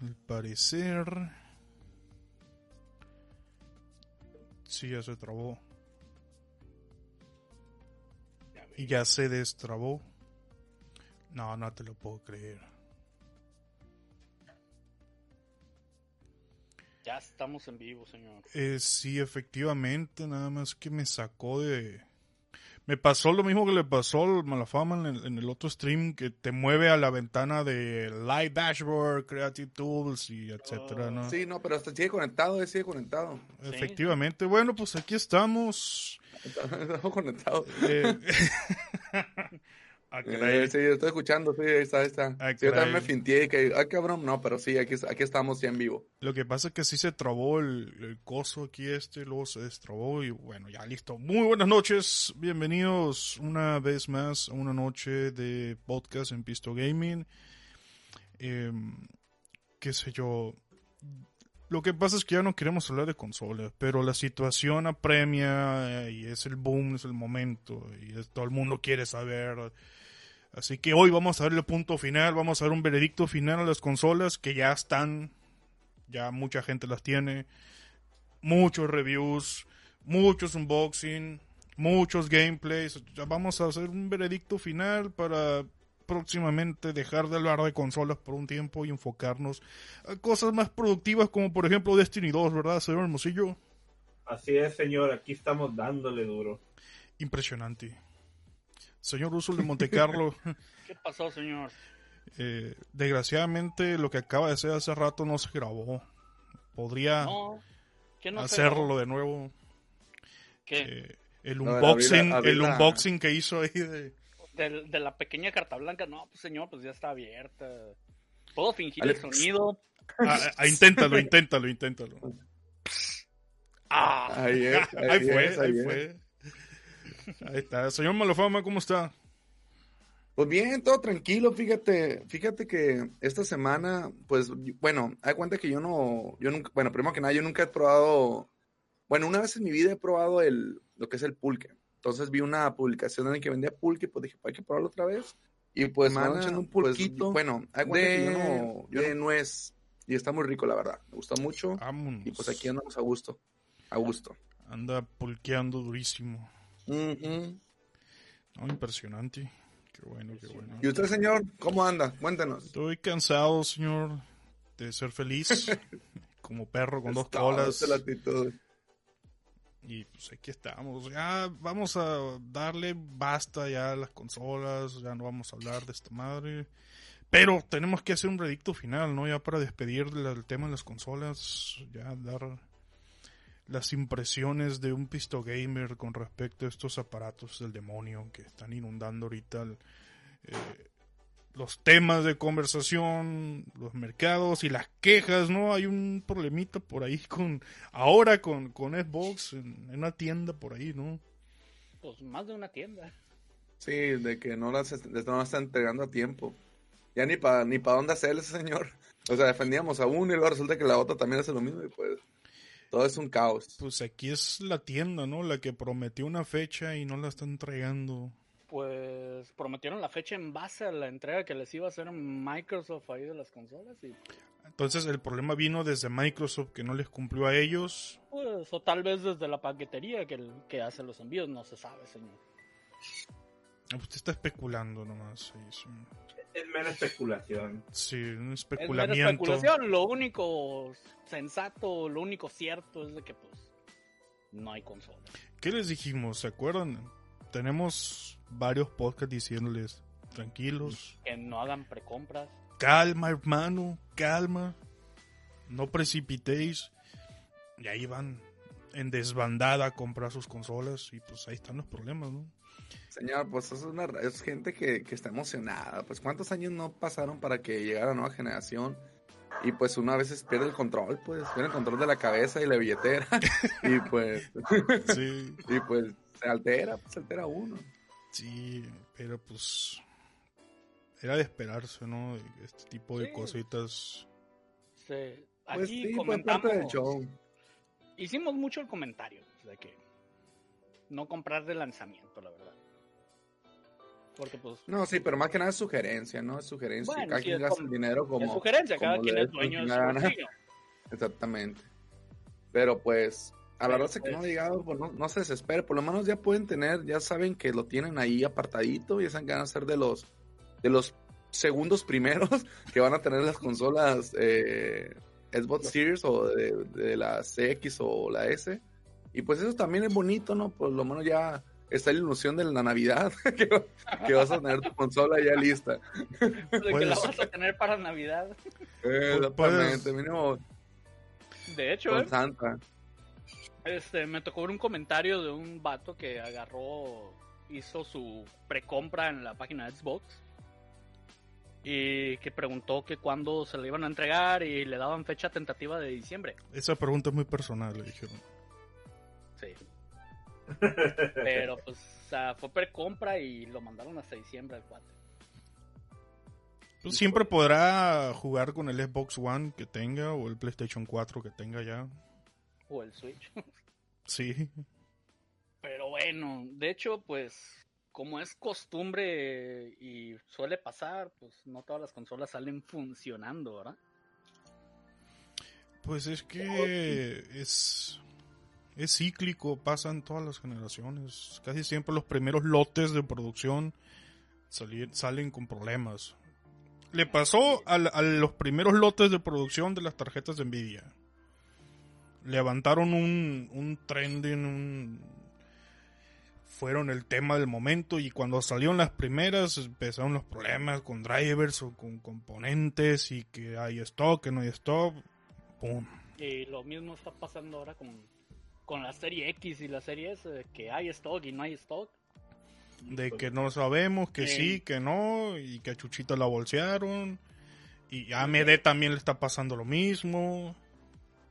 Al parecer... Sí, ya se trabó. Y ya se destrabó. No, no te lo puedo creer. Ya estamos en vivo, señor. Eh, sí, efectivamente, nada más que me sacó de... Me pasó lo mismo que le pasó al Malafama en el, en el otro stream, que te mueve a la ventana de Live Dashboard, Creative Tools y etcétera, ¿no? Sí, no, pero hasta sigue conectado, eh, sigue conectado. Efectivamente. Bueno, pues aquí estamos. Estamos conectados. Eh, ah. Eh, sí, estoy escuchando, sí, ahí está, ahí está. Ah, Sí, yo también me finteé que, ah, cabrón, no, pero sí, aquí, aquí estamos ya en vivo. Lo que pasa es que sí se trabó el, el coso aquí este, luego se destrabó y bueno, ya listo. Muy buenas noches, bienvenidos una vez más a una noche de podcast en Pisto Gaming. Eh, qué sé yo. Lo que pasa es que ya no queremos hablar de consolas, pero la situación apremia eh, y es el boom, es el momento y es- todo el mundo quiere saber. Así que hoy vamos a ver el punto final, vamos a ver un veredicto final a las consolas que ya están ya mucha gente las tiene, muchos reviews, muchos unboxing, muchos gameplays. Ya vamos a hacer un veredicto final para próximamente dejar de hablar de consolas por un tiempo y enfocarnos a cosas más productivas como por ejemplo Destiny 2, ¿verdad, señor Hermosillo? Así es, señor, aquí estamos dándole duro. Impresionante. Señor Usul de Montecarlo, ¿Qué pasó, señor? eh, desgraciadamente lo que acaba de hacer hace rato no se grabó. Podría No. ¿Qué no se hacerlo grabó? de nuevo. ¿Qué? Eh, el No, unboxing, la- el unboxing que hizo ahí de De, de la pequeña carta blanca. No, pues señor, pues ya está abierta. Puedo fingir el sonido. Ah, ah, inténtalo, inténtalo, inténtalo. Ah, Ahí es, ahí, Ahí fue, es, ahí ahí es. fue. Ahí está. Señor Malofama, ¿cómo está? Pues bien, todo tranquilo, fíjate, fíjate que esta semana, pues, bueno, hay cuenta que yo no, yo nunca, bueno, primero que nada, yo nunca he probado, bueno, una vez en mi vida he probado el, lo que es el pulque. Entonces vi una publicación en la que vendía pulque, pues dije, "Pues hay que probarlo otra vez. Y pues me echando un pues, pulquito, bueno, hay cuenta que yo no, yo de nuez, y está muy rico, la verdad, me gusta mucho, Vámonos. y pues aquí andamos a gusto, a gusto. Anda pulqueando durísimo. No, impresionante. Qué bueno, qué bueno. ¿Y usted, señor, cómo anda? Cuéntenos. Estoy cansado, señor, de ser feliz. Como perro con dos colas. Y pues aquí estamos. Ya vamos a darle basta ya a las consolas. Ya no vamos a hablar de esta madre. Pero tenemos que hacer un redicto final, ¿no? Ya para despedir del tema de las consolas. Ya dar las impresiones de un pisto gamer con respecto a estos aparatos del demonio que están inundando ahorita el- eh, los temas de conversación, los mercados y las quejas, ¿no? Hay un problemita por ahí con ahora con, con Xbox en, en una tienda por ahí, ¿no? pues más de una tienda. Sí, de que no las, est- no las está entregando a tiempo. Ya ni para ni pa dónde hacer ese señor. O sea, defendíamos a uno y luego resulta que la otra también hace lo mismo y pues todo es un caos. Pues aquí es la tienda, ¿no? La que prometió una fecha y no la está entregando. Pues prometieron la fecha en base a la entrega que les iba a hacer Microsoft ahí de las consolas. Y Entonces el problema vino desde Microsoft que no les cumplió a ellos. pues, o tal vez desde la paquetería que, el- que hace los envíos, no se sabe, señor. Usted está especulando nomás. Sí, sí. Es mera especulación. Sí, un Es mera especulamiento. especulación, lo único sensato, lo único cierto es de que pues no hay consola. ¿Qué les dijimos? ¿Se acuerdan? Tenemos varios podcasts diciéndoles, tranquilos, Que no hagan precompras. calma hermano, calma, no precipitéis. Y ahí van en desbandada a comprar sus consolas y pues ahí están los problemas, ¿no? Señor, pues es, una, es gente que, que está emocionada. Pues cuántos años no pasaron para que llegara la nueva generación. Y pues uno a veces pierde el control, pues pierde el control de la cabeza y la billetera. y pues, Sí, y pues se altera, pues se altera uno. sí, pero pues era de esperarse, ¿no? Este tipo de Sí. cositas. Se- Pues aquí sí, fue comentamos, parte del show. hicimos mucho el comentario de que no comprar de lanzamiento, la verdad. Porque pues... No, sí, pero más que nada es sugerencia, ¿no? Es sugerencia. Bueno, cada sí, quien gasta el dinero como... es sugerencia, cada quien es dueño de su. Exactamente. Pero pues, a la raza que no ha pues- llegado, pues no, no se desespere. Por lo menos ya pueden tener, ya saben que lo tienen ahí apartadito, ya saben que van a ser de los, de los segundos primeros que van a tener las consolas eh, Xbox Series o de, de la CX o la S. Y pues eso también es bonito, ¿no? Por lo menos ya está la ilusión de la Navidad, que, va- que vas a tener tu consola ya lista. De que Pues- la vas a tener para Navidad. Pues- Exactamente, mínimo De hecho, con eh, Santa. este, me tocó ver un comentario de un vato que agarró, hizo su precompra en la página de Xbox y que preguntó que cuándo se le iban a entregar y le daban fecha tentativa de diciembre. Esa pregunta es muy personal, le dijeron. Pero pues o sea, fue precompra y lo mandaron hasta diciembre al cuate. Pues siempre podrá jugar con el Xbox One que tenga o el PlayStation 4 que tenga ya. O el Switch. Sí. Pero bueno, de hecho, pues como es costumbre y suele pasar, pues no todas las consolas salen funcionando, ¿verdad? Pues es que es, es cíclico, pasan todas las generaciones. Casi siempre los primeros lotes de producción sali- salen con problemas. Le pasó al- a, los primeros lotes de producción de las tarjetas de Nvidia. Levantaron un, un trending, un... fueron el tema del momento y cuando salieron las primeras empezaron los problemas con drivers o con componentes y que hay stock, que no hay stock. Pum. Y lo mismo está pasando ahora con, con la serie X y la serie S, que hay stock y no hay stock. De que no sabemos, que Sí. sí, que no, y que a Chuchita la bolsearon. Y a AMD también le está pasando lo mismo.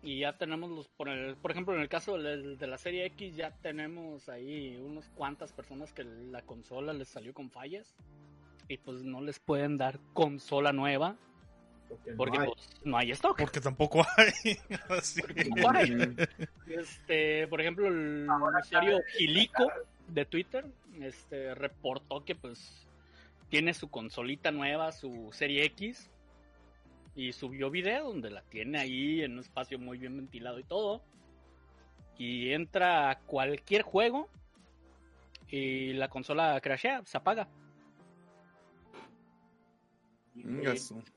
Y ya tenemos los, por, el- por ejemplo, en el caso de, la serie X, ya tenemos ahí unas cuantas personas que la consola les salió con fallas. Y pues no les pueden dar consola nueva Porque no hay. pues, no hay stock. Porque tampoco hay. Así. No hay. Este, por ejemplo, el usuario Gilico de Twitter este, reportó que pues tiene su consolita nueva, su serie X, y subió video donde la tiene ahí en un espacio muy bien ventilado y todo. Y entra a cualquier juego y la consola crashea, se apaga.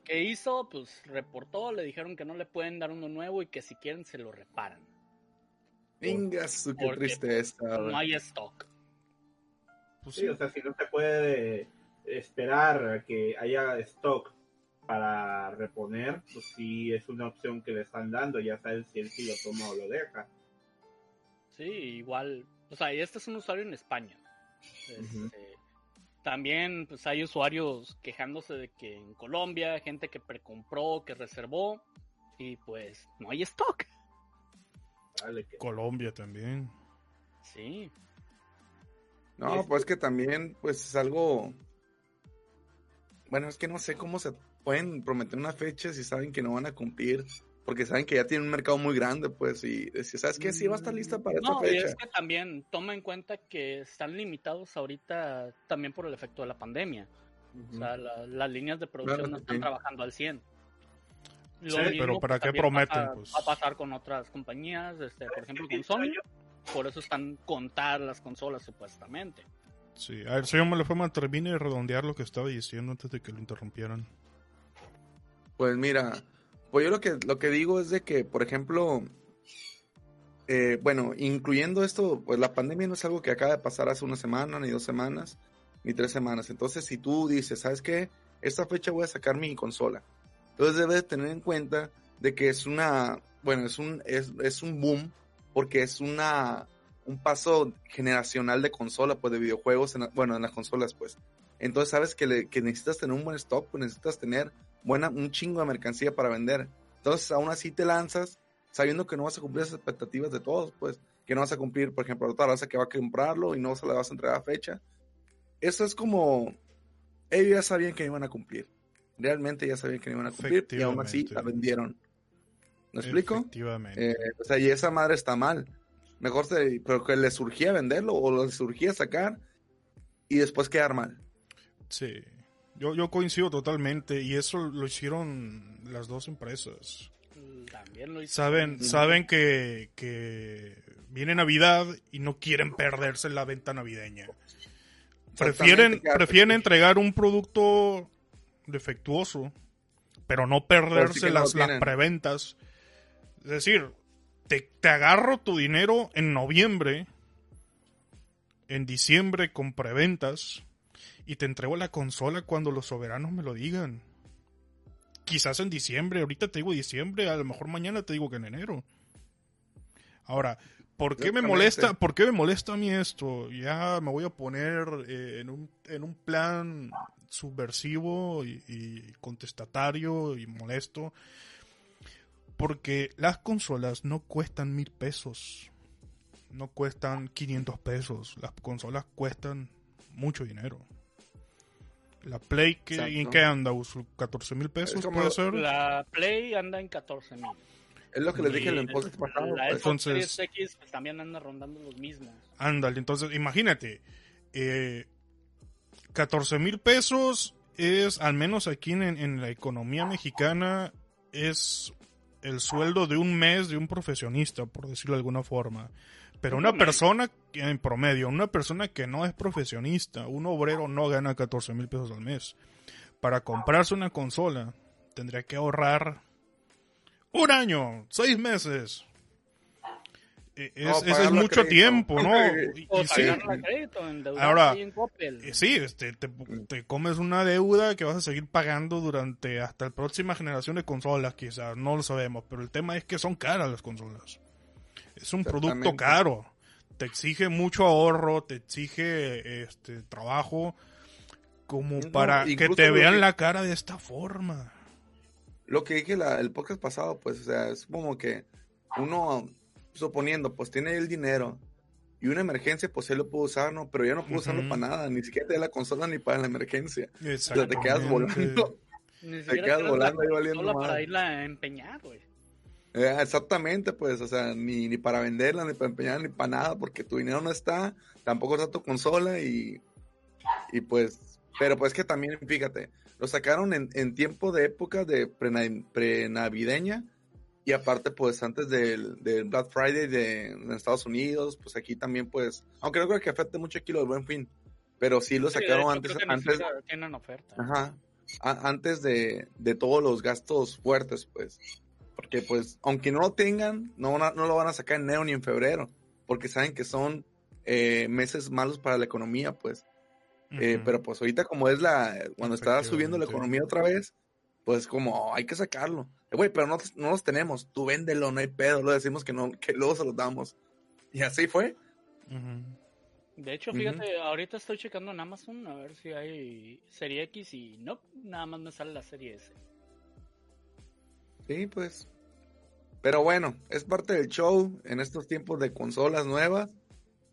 ¿Qué hizo? Pues reportó, le dijeron que no le pueden dar uno nuevo y que si quieren se lo reparan. Ingasu, qué tristeza. No hay stock. Pues Sí, sí. o sea, si no se puede esperar a que haya stock para reponer, pues sí es una opción que le están dando, ya sabes si él sí lo toma o lo deja. Sí, igual. O sea, y este es un usuario en España. Este. También pues hay usuarios quejándose de que en Colombia, gente que precompró, que reservó, y pues no hay stock. Que- Colombia también. Sí. No, pues que también, pues es algo. Bueno, es que no sé cómo se pueden prometer una fecha si saben que no van a cumplir, porque saben que ya tienen un mercado muy grande, pues, y decir, ¿sabes qué? Sí, va a estar lista para esta No, y fecha. es que también toma en cuenta que están limitados ahorita también por el efecto de la pandemia. O sea, la- las líneas de producción Claro no están sí. trabajando al 100. Lo Sí, mismo, pero ¿para qué prometen, pues? Va a pasar con otras compañías, este, por ejemplo con Sony. Por eso están contadas las consolas supuestamente. Sí. A ver, señor Malefama, termine de redondear lo que estaba diciendo antes de que lo interrumpieran. Pues mira, pues yo lo que, lo que digo es de que, por ejemplo, eh, bueno, incluyendo esto, pues la pandemia no es algo que acaba de pasar hace una semana, ni dos semanas, ni tres semanas. Entonces, si tú dices, ¿sabes qué? Esta fecha voy a sacar mi consola. Entonces debes tener en cuenta de que es una, bueno, es un, es, es un boom, porque es una, un paso generacional de consola, pues de videojuegos, en bueno, en las consolas, pues. Entonces sabes que, le- que necesitas tener un buen stock, pues necesitas tener buena, un chingo de mercancía para vender. Entonces aún así te lanzas sabiendo que no vas a cumplir esas expectativas de todos, pues que no vas a cumplir, por ejemplo, otra raza que va a comprarlo y no se la vas a entregar a fecha. Eso es como, ellos ya sabían que iban a cumplir. Realmente ya sabían que iban a cumplir y aún así la vendieron. ¿Me explico? Efectivamente. Eh, o sea, y esa madre está mal. Mejor se, pero que le surgía venderlo o le surgía sacar y después quedar mal. Sí. Yo, yo coincido totalmente y eso lo hicieron las dos empresas. También lo hizo. Saben, saben que, que viene Navidad y no quieren perderse la venta navideña. Prefieren, prefieren entregar un producto defectuoso, pero no perderse las, preventas. Es decir, te, te agarro tu dinero en noviembre, en diciembre con preventas, y te entrego la consola cuando los soberanos me lo digan. Quizás en diciembre, ahorita te digo diciembre, a lo mejor mañana te digo que en enero. Ahora, ¿por qué me molesta, por qué me molesta a mí esto? Ya me voy a poner eh, en, un, en un plan subversivo y, y contestatario y molesto. Porque las consolas no cuestan mil pesos. No cuestan 500 pesos. Las consolas cuestan mucho dinero. La Play, que, ¿en Exacto. qué anda? Uso, ¿14 mil pesos puede ser? La Play anda en 14 mil. Es lo que les dije en Y el podcast pasado. La pues. Xbox Entonces- Series X pues, también anda rondando los mismos. Ándale, entonces imagínate, eh, 14 mil pesos es, al menos aquí en, en la economía mexicana, es el sueldo de un mes de un profesionista, por decirlo de alguna forma. Pero Un una persona, en promedio, una persona que no es profesionista, un obrero no gana 14 mil pesos al mes. Para comprarse una consola, tendría que ahorrar un año, seis meses. Eh, Es, No, ese es mucho crédito. tiempo, ¿no? Y- O y sí, crédito, Ahora, eh, Sí, este, te, te comes una deuda que vas a seguir pagando durante hasta la próxima generación de consolas, quizás, no lo sabemos, pero el tema es que son caras las consolas. Es un producto caro, te exige mucho ahorro, te exige este trabajo como No, para que te vean que- la cara de esta forma. Lo que dije la- el podcast pasado, pues, o sea, es como que uno, suponiendo, pues tiene el dinero y una emergencia, pues él lo puede usar, ¿no? Pero ya no puede usarlo Ujú. para nada, ni siquiera te da la consola ni para la emergencia. O sea, te quedas volando. Ni te quedas volando la ahí valiendo consola para irla a empeñar, güey. Eh, exactamente, pues, o sea, ni, ni para venderla, ni para empeñar, ni para nada, porque tu dinero no está, tampoco está tu consola y, y pues, pero pues que también, fíjate, lo sacaron en, en tiempo de época de prena- prenavideña y aparte, pues, antes del, del Black Friday de, en Estados Unidos, pues aquí también, pues, aunque no creo que afecte mucho aquí lo del Buen Fin, pero sí lo Sí, de sacaron hecho, antes, antes, tienen oferta. Ajá. A- antes de, de todos los gastos fuertes, pues. Porque, pues, aunque no lo tengan, no, van a- no lo van a sacar en enero ni en febrero. Porque saben que son eh, meses malos para la economía, pues. Eh, pero, pues, ahorita, como es la. Cuando está subiendo la economía otra vez, pues, como oh, hay que sacarlo. Eh, Güey, pero no, no los tenemos. Tú véndelo, no hay pedo. Lo decimos que, no, que luego se los damos. Y así fue. De hecho, fíjate, ahorita estoy checando en Amazon a ver si hay serie X y no, nada más me sale la serie S. Sí, pues. Pero bueno, es parte del show en estos tiempos de consolas nuevas.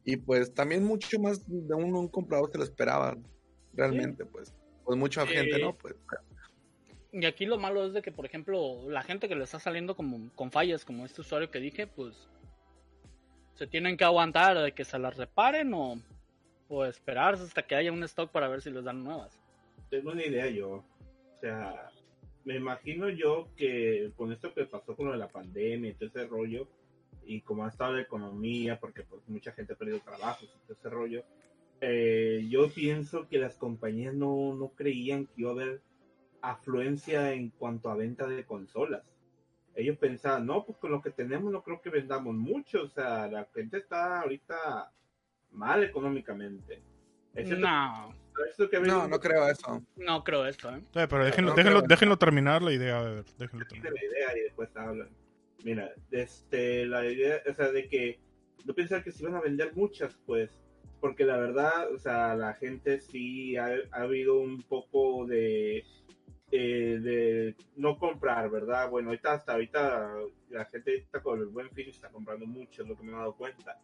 Y pues también mucho más de un, un comprador se lo esperaba. Realmente, pues. Pues mucha Sí. gente, ¿no? Pues. Y aquí lo malo es de que, por ejemplo, la gente que le está saliendo como, con fallas, como este usuario que dije, pues se tienen que aguantar de que se las reparen o, o esperarse hasta que haya un stock para ver si les dan nuevas. Tengo una idea yo. O sea, me imagino yo que con esto que pasó con lo de la pandemia y todo ese rollo, y como ha estado la economía, porque pues mucha gente ha perdido trabajos y todo ese rollo, eh, yo pienso que las compañías no, no creían que iba a haber afluencia en cuanto a venta de consolas. Ellos pensaban, no, pues con lo que tenemos no creo que vendamos mucho, o sea, la gente está ahorita mal económicamente. Excepto- No, No, no creo eso. no creo esto, ¿eh? Sí, pero déjenlo, no déjenlo, déjenlo terminar la idea, a ver, déjenlo terminar. la idea y después hablan. Mira, este, la idea, o sea, de que no pensar que se iban a vender muchas, pues, porque la verdad, o sea, la gente sí ha, ha habido un poco de, eh, de no comprar, ¿verdad? Bueno, ahorita hasta ahorita la gente está con el buen fin está comprando mucho, es lo que me he dado cuenta.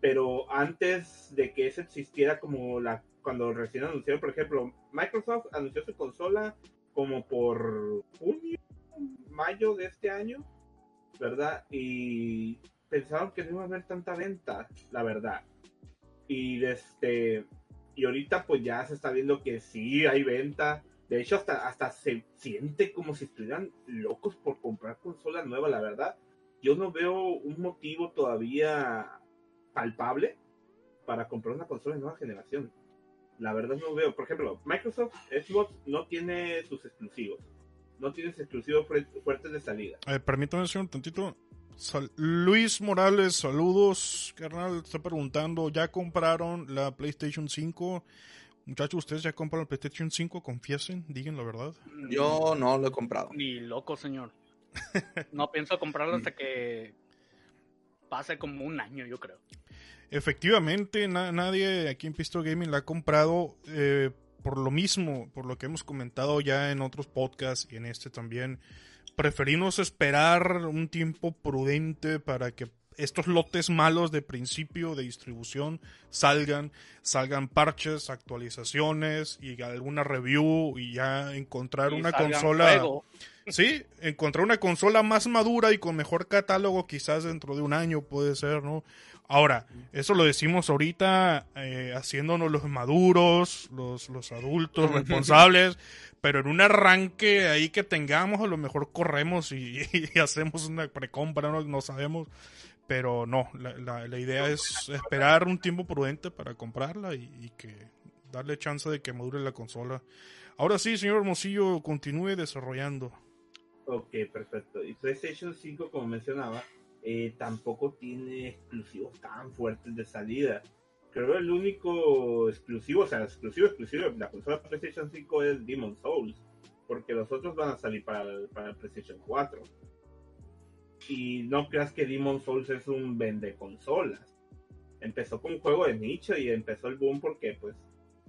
Pero antes de que eso existiera como la cuando recién anunciaron, por ejemplo, Microsoft anunció su consola como por junio, mayo de este año, ¿verdad? Y pensaron que no iba a haber tanta venta, la verdad. Y este y ahorita pues ya se está viendo que sí hay venta. De hecho, hasta, hasta se siente como si estuvieran locos por comprar consola nueva, la verdad. Yo no veo un motivo todavía palpable para comprar una consola de nueva generación. La verdad no veo. Por ejemplo, Microsoft Xbox no tiene sus exclusivos. No tiene sus exclusivos fuertes de salida. Eh, permítame decir un tantito. Luis Morales, saludos, carnal. Está preguntando, ¿ya compraron la PlayStation 5? Muchachos, ¿ustedes ya compraron la PlayStation 5? Confiesen, digan la verdad. Yo no lo he comprado. Ni loco, señor. No pienso comprarlo hasta que pase como un año, yo creo. Efectivamente, nadie aquí en Pisto Gaming la ha comprado eh, por lo mismo, por lo que hemos comentado ya en otros podcasts y en este también preferimos esperar un tiempo prudente para que estos lotes malos de principio de distribución salgan, salgan parches, actualizaciones y alguna review y ya encontrar una consola. Sí, encontrar una consola más madura y con mejor catálogo quizás dentro de un año puede ser, ¿no? Ahora, eso lo decimos ahorita eh, haciéndonos los maduros, los, los adultos responsables, pero en un arranque ahí que tengamos, a lo mejor corremos y, hacemos una precompra, no, no sabemos. Pero no, la, la, idea es esperar un tiempo prudente para comprarla y, que darle chance de que madure la consola. Ahora sí, señor Hermosillo, continúe desarrollando. Ok, perfecto. Y PlayStation 5, como mencionaba, eh, tampoco tiene exclusivos tan fuertes de salida creo el único exclusivo, o sea, exclusivo, exclusivo de la consola PlayStation 5 es Demon Souls, porque los otros van a salir para para PlayStation 4. Y no creas que Demon Souls es un vende consolas. Empezó con un juego de nicho y empezó el boom porque, pues,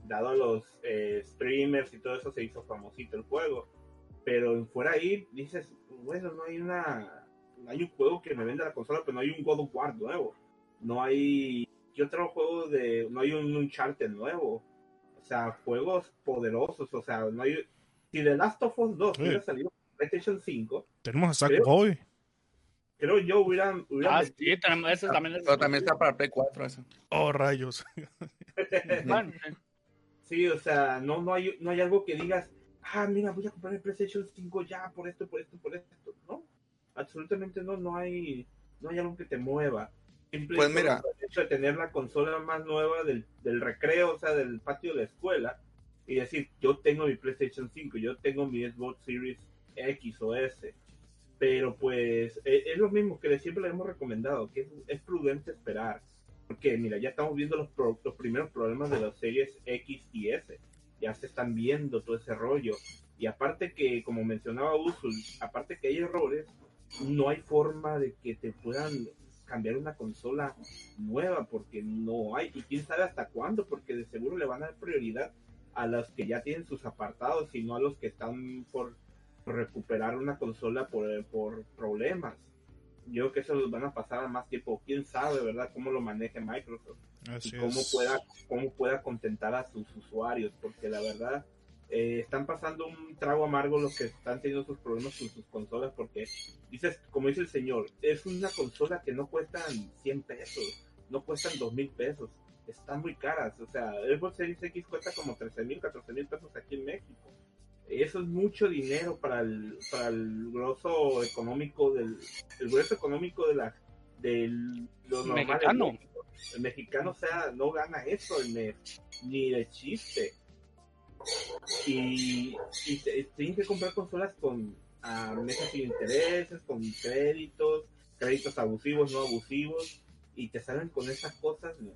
dado a los eh, streamers y todo eso, se hizo famosito el juego. Pero fuera ahí, dices, bueno, no hay una. No hay un juego que me venda la consola, pero no hay un God of War nuevo. No hay ¿qué otro juego de, no hay un Uncharted nuevo? O sea, juegos poderosos, o sea, no hay, si The Last of Us 2 hubiera salido PlayStation 5. Tenemos a Sackboy. Creo yo hubiera... hubiera ah, sí, tenemos, eso también Pero también está para Play 4 eso. Oh, rayos. sí, o sea, no, no, hay, no hay algo que digas, ah, mira, voy a comprar el PlayStation 5 ya por esto, por esto, por esto. No, absolutamente no, no hay, no hay algo que te mueva pues mira. El hecho de tener la consola más nueva del, del recreo, o sea, del patio de la escuela, y decir, yo tengo mi PlayStation 5, yo tengo mi Xbox Series X o S. Pero pues e, es, lo mismo que siempre le hemos recomendado, que es, prudente esperar. Porque mira, ya estamos viendo los, los primeros problemas de las series X y S. Ya se están viendo todo ese rollo. Y aparte que, como mencionaba Usul, aparte que hay errores, no hay forma de que te puedan cambiar una consola nueva porque no hay y quién sabe hasta cuándo porque de seguro le van a dar prioridad a los que ya tienen sus apartados y no a los que están por recuperar una consola por, por problemas. Yo creo que eso los van a pasar a más tiempo. Quién sabe, ¿verdad? Cómo lo maneje Microsoft y cómo pueda, cómo pueda contentar a sus usuarios, porque la verdad eh, están pasando un trago amargo los que están teniendo sus problemas con sus consolas porque dices, como dice el señor, es una consola que no cuestan 100 pesos, no cuestan 2 mil pesos, están muy caras, o sea, el Xbox Series X cuesta como 13 mil, 14 mil pesos aquí en México. Eso es mucho dinero para el, para el grosso económico del, el grueso económico de la, del, lo normal. Mexicano. El mexicano, o sea, no gana eso ni de chiste y, y tienen que comprar consolas con a mesas sin intereses, con créditos, créditos abusivos, no abusivos, y te salen con esas cosas, no,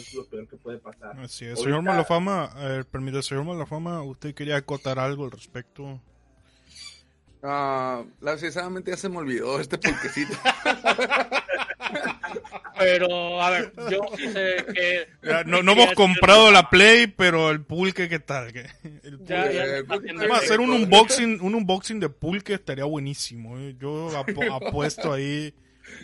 es lo peor que puede pasar. Así es. Señor Malafama, eh, permite, señor Malafama, ¿usted quería acotar algo al respecto? Ah, sinceramente ya se me olvidó este pulquecito. pero, a ver, yo sí sé que... no, hemos comprado la Play, pero el pulque, ¿qué tal? El Vamos a hacer un unboxing, un unboxing de pulque estaría buenísimo. ¿eh? Yo apuesto ahí...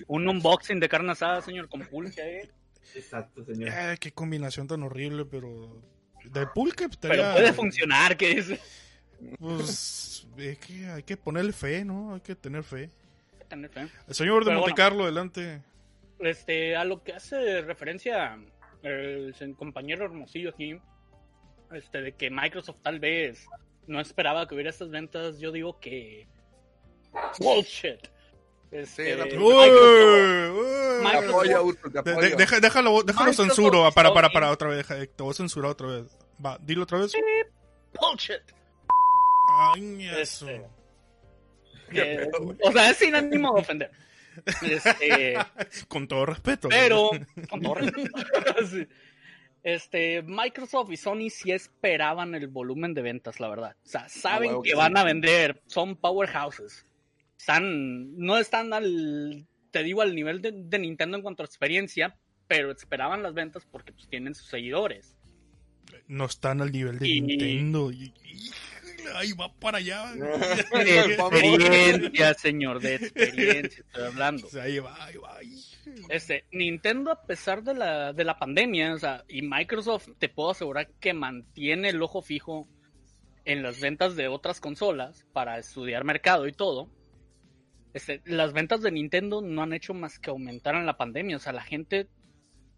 Un unboxing de carne asada, señor, con pulque ahí. Exacto, señor. Eh, qué combinación tan horrible, pero... De pulque estaría... Pero puede funcionar, ¿qué dice? Pues es que hay que ponerle fe, ¿no? Hay que tener fe. Tener fe. El señor de Montecarlo, adelante este, a lo que hace referencia el compañero Hermosillo aquí, este, de que Microsoft tal vez no esperaba que hubiera estas ventas, yo digo que bullshit. Este, Sí, déjalo, déjalo censuro. Para, para, Sony. para, otra vez. deja- te voy a censurar otra vez. Va, dilo otra vez. bullshit. Ay, eso. Este, eh, o sea, es sin ánimo de ofender. Este, Con todo respeto. pero, con todo respeto, sí. este, Microsoft y Sony sí esperaban el volumen de ventas, la verdad. O sea, saben huevo que van a vender, son powerhouses. Están, no están al, te digo, al nivel de, de Nintendo en cuanto a experiencia, pero esperaban las ventas porque pues, tienen sus seguidores. No están al nivel de Y- Nintendo. Y- ahí va para allá. De experiencia, señor, de experiencia, estoy hablando. O sea, ahí va, ahí va. ahí. Este, Nintendo, a pesar de la, de la pandemia, o sea, y Microsoft, te puedo asegurar que mantiene el ojo fijo en las ventas de otras consolas para estudiar mercado y todo. Este, las ventas de Nintendo no han hecho más que aumentar en la pandemia. O sea, la gente,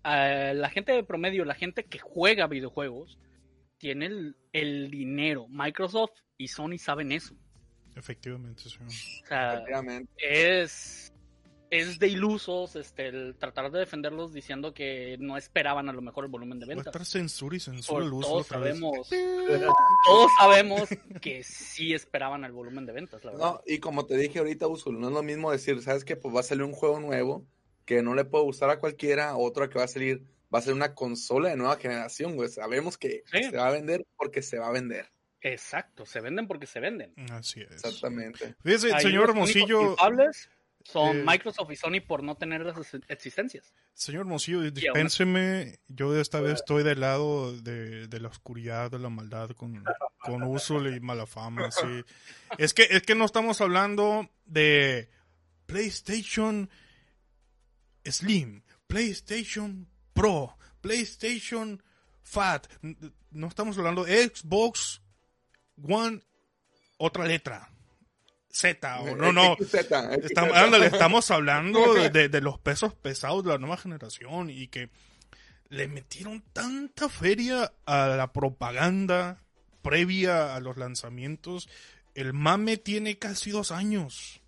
eh, la gente de promedio, la gente que juega videojuegos, tiene el, el dinero. Microsoft y Sony saben eso. Efectivamente, señor. O sea, Efectivamente. es, es de ilusos este, el tratar de defenderlos diciendo que no esperaban a lo mejor el volumen de Va a ventas. estar censura y censura Por- el uso todos otra vez. sabemos, todos sabemos que sí esperaban el volumen de ventas, la verdad. No, y como te dije ahorita, Usul, no es lo mismo decir, ¿sabes qué? Pues va a salir un juego nuevo que no le puede gustar a cualquiera, otra que va a salir, va a ser una consola de nueva generación, güey. Sabemos que Sí. se va a vender porque se va a vender. Exacto, se venden porque se venden. Así es. Exactamente. Fíjese, señor Hermosillo. culpables son eh, Microsoft y Sony por no tener las ex- existencias. Señor aún- dispénseme. Yo esta vez estoy del lado de, de la oscuridad, de la maldad, con, con Usul y mala fama. Sí. Es, que, es que no estamos hablando de PlayStation Slim, PlayStation Pro, PlayStation Fat. No estamos hablando de Xbox One, otra letra. Z, o no, no. XZ, Estamos, XZ. ándale, estamos hablando de, de- de los pesos pesados de la nueva generación y que le metieron tanta feria a la propaganda previa a los lanzamientos. El mame tiene casi dos años.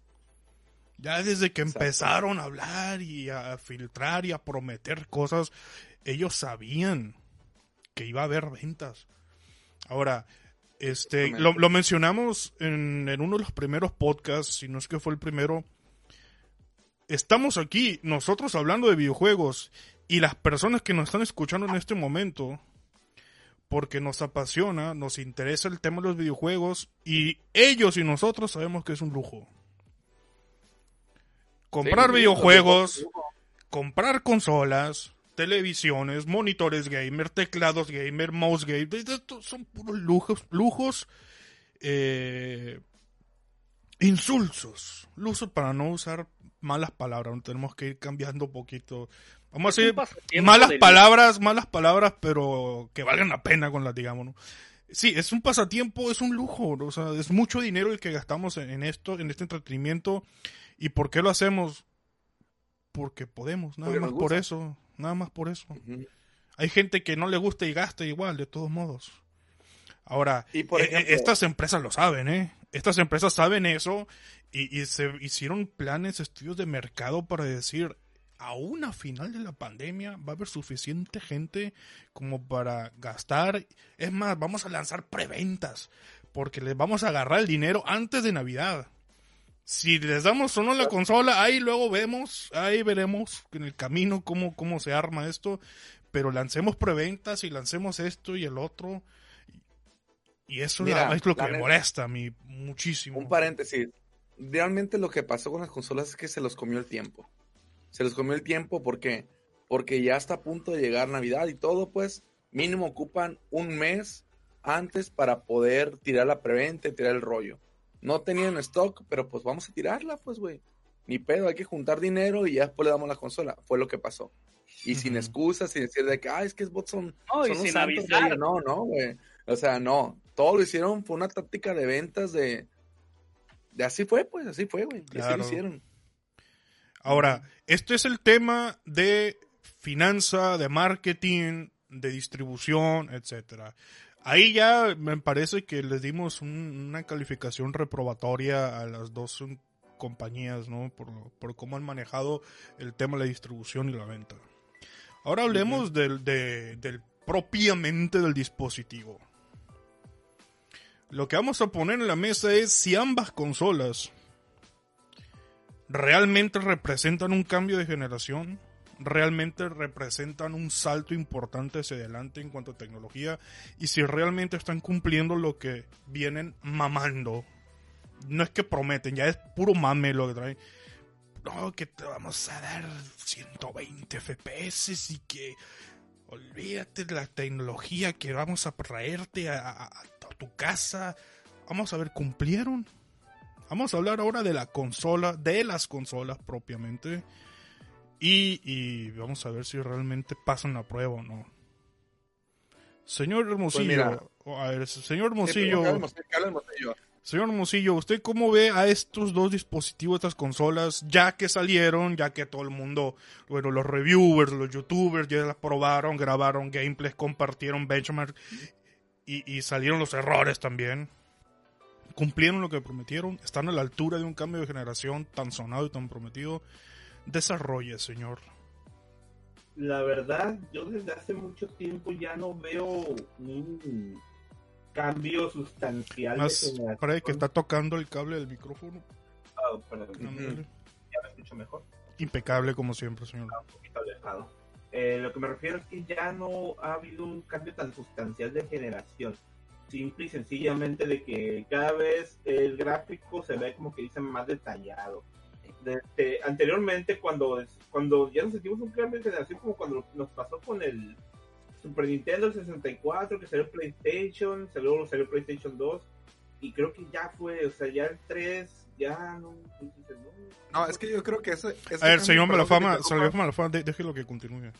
Ya desde que empezaron a hablar y a filtrar y a prometer cosas, ellos sabían que iba a haber ventas. Ahora, este, lo, lo mencionamos en, en uno de los primeros podcasts, si no es que fue el primero. Estamos aquí, nosotros hablando de videojuegos, y las personas que nos están escuchando en este momento, porque nos apasiona, nos interesa el tema de los videojuegos, y ellos y nosotros sabemos que es un lujo. Comprar Sí, videojuegos, comprar consolas, televisiones, monitores gamer, teclados gamer, mouse gamer, son puros lujos, lujos eh, insulsos, lujos para no usar malas palabras, tenemos que ir cambiando un poquito. Vamos a decir malas de- palabras, malas palabras, pero que valgan la pena con las digamos, ¿no? Sí, es un pasatiempo, es un lujo, ¿no? o sea, es mucho dinero el que gastamos en esto, en este entretenimiento. ¿Y por qué lo hacemos? Porque podemos, nada Porque más por eso, nada más por eso. Hay gente que no le gusta y gasta igual, de todos modos. Ahora, Y por eh, ejemplo- eh, estas empresas lo saben, ¿eh? Estas empresas saben eso y, y se hicieron planes, estudios de mercado para decir, aún a final de la pandemia va a haber suficiente gente como para gastar. Es más, vamos a lanzar preventas porque les vamos a agarrar el dinero antes de Navidad. Si les damos solo la consola, ahí luego vemos, ahí veremos en el camino cómo, cómo se arma esto. Pero lancemos preventas y lancemos esto y el otro. Y eso Mira, la- es lo que me molesta a mí muchísimo. Un paréntesis. Realmente lo que pasó con las consolas es que se los comió el tiempo. Se los comió el tiempo porque porque ya está a punto de llegar Navidad y todo, pues mínimo ocupan un mes antes para poder tirar la preventa y tirar el rollo. No tenían stock, pero pues vamos a tirarla, pues, güey. Ni pedo, hay que juntar dinero y ya después le damos la consola. Fue lo que pasó. Y sin excusas, sin decir de que, ah, es que Xbox son, No, y son unos sin avisar. güey". No, no, güey. O sea, no. Todo lo hicieron, fue una táctica de ventas de... de así fue, pues, así fue, güey. Y así Claro. lo hicieron. Ahora, este es el tema de finanza, de marketing, de distribución, etcétera. Ahí ya me parece que les dimos un- una calificación reprobatoria a las dos compañías, ¿no? Por, por cómo han manejado el tema de la distribución y la venta. Ahora hablemos del, de- del propiamente del dispositivo. Lo que vamos a poner en la mesa es si ambas consolas realmente representan un cambio de generación, realmente representan un salto importante hacia adelante en cuanto a tecnología y si realmente están cumpliendo lo que vienen mamando. No es que prometen, ya es puro mame lo que traen. No, que te vamos a dar 120 FPS y que olvídate de la tecnología que vamos a traerte a, a- a tu casa. Vamos a ver, ¿cumplieron? Vamos a hablar ahora de la consola, de las consolas propiamente. Y, y vamos a ver si realmente pasan la prueba o no. Señor Hermosillo, mira. o a ver, señor Hermosillo, Hermosillo, Hermosillo. Señor Hermosillo, ¿usted cómo ve a estos dos dispositivos, estas consolas, ya que salieron, ya que todo el mundo, bueno, los reviewers, los youtubers ya las probaron, grabaron gameplays, compartieron benchmark y, y salieron los errores también? ¿Cumplieron lo que prometieron? ¿Están a la altura de un cambio de generación tan sonado y tan prometido? Desarrolle, señor. La verdad, yo desde hace mucho tiempo ya no veo un cambio sustancial Más, para que está tocando el cable del micrófono. Ah, perdón, ya me escucho mejor. Impecable como siempre, señor. un poquito alejado. Eh, lo que me refiero es que ya no ha habido un cambio tan sustancial de generación. Simple y sencillamente de que cada vez el gráfico se ve como que dicen más detallado. Desde- anteriormente, cuando, cuando ya nos sentimos un cambio de generación, como cuando nos pasó con el Super Nintendo el 64, que salió PlayStation, salió, salió PlayStation 2, y creo que ya fue, o sea, ya el 3, ya no. no, No, es que yo creo que ese. ese A ver, señor Malafama, señor Malafama, déjelo que continúe.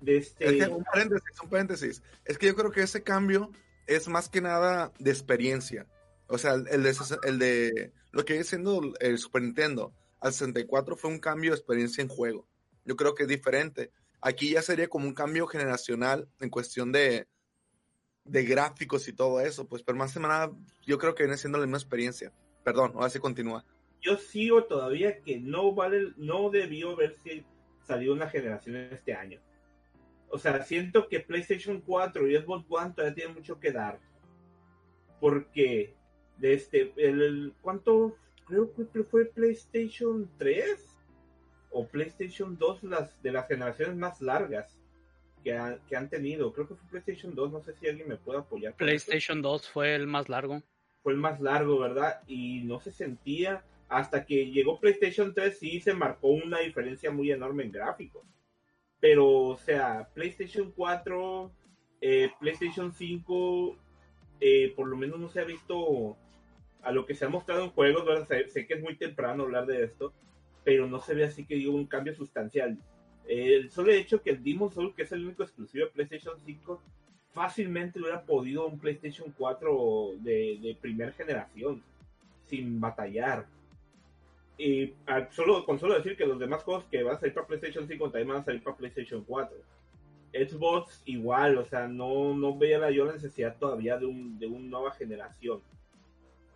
de este, Es que un paréntesis, un paréntesis. Es que yo creo que ese cambio es más que nada de experiencia. O sea, el de, el de lo que viene siendo el Super Nintendo al 64 fue un cambio de experiencia en juego. Yo creo que es diferente. Aquí ya sería como un cambio generacional en cuestión de, de gráficos y todo eso. Pues, pero más nada, yo creo que viene siendo la misma experiencia. Perdón, ahora sí continúa. yo sigo todavía que no vale, no debió haberse salido una generación este año. O sea, siento que PlayStation 4 y Xbox One todavía tienen mucho que dar. Porque de este, el- ¿cuánto? Creo que fue PlayStation 3 o PlayStation 2 las de las generaciones más largas que, ha- que han tenido. Creo que fue PlayStation 2, no sé si alguien me puede apoyar. eso PlayStation 2 fue el más largo. fue el más largo, ¿verdad? Y no se sentía hasta que llegó PlayStation 3 sí se marcó una diferencia muy enorme en gráficos. Pero, o sea, PlayStation 4, eh, PlayStation 5, eh, por lo menos no se ha visto a lo que se ha mostrado en juegos, ¿verdad? Sé, sé que es muy temprano hablar de esto, pero no se ve así que digo un cambio sustancial. Eh, el solo hecho que el Demon Soul, que es el único exclusivo de PlayStation 5, fácilmente hubiera podido un PlayStation 4 de, de primera generación, sin batallar. Y ah, solo, con solo decir que los demás juegos que van a salir para PlayStation 5 también van a salir para PlayStation 4. Xbox igual, o sea, no, no veía yo la necesidad todavía de, un, de una nueva generación.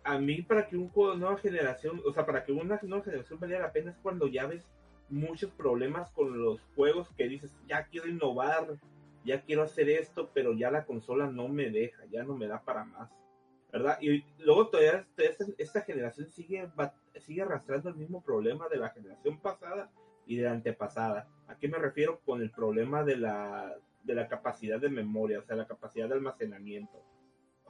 A mí para que un juego de nueva generación, o sea, para que una nueva generación valiera la pena es cuando ya ves muchos problemas con los juegos que dices, ya quiero innovar, ya quiero hacer esto, pero ya la consola no me deja, ya no me da para más, ¿verdad? Y luego todavía esta, esta generación sigue, sigue arrastrando el mismo problema de la generación pasada y de la antepasada. ¿A qué me refiero con el problema de la, de la capacidad de memoria, o sea, la capacidad de almacenamiento?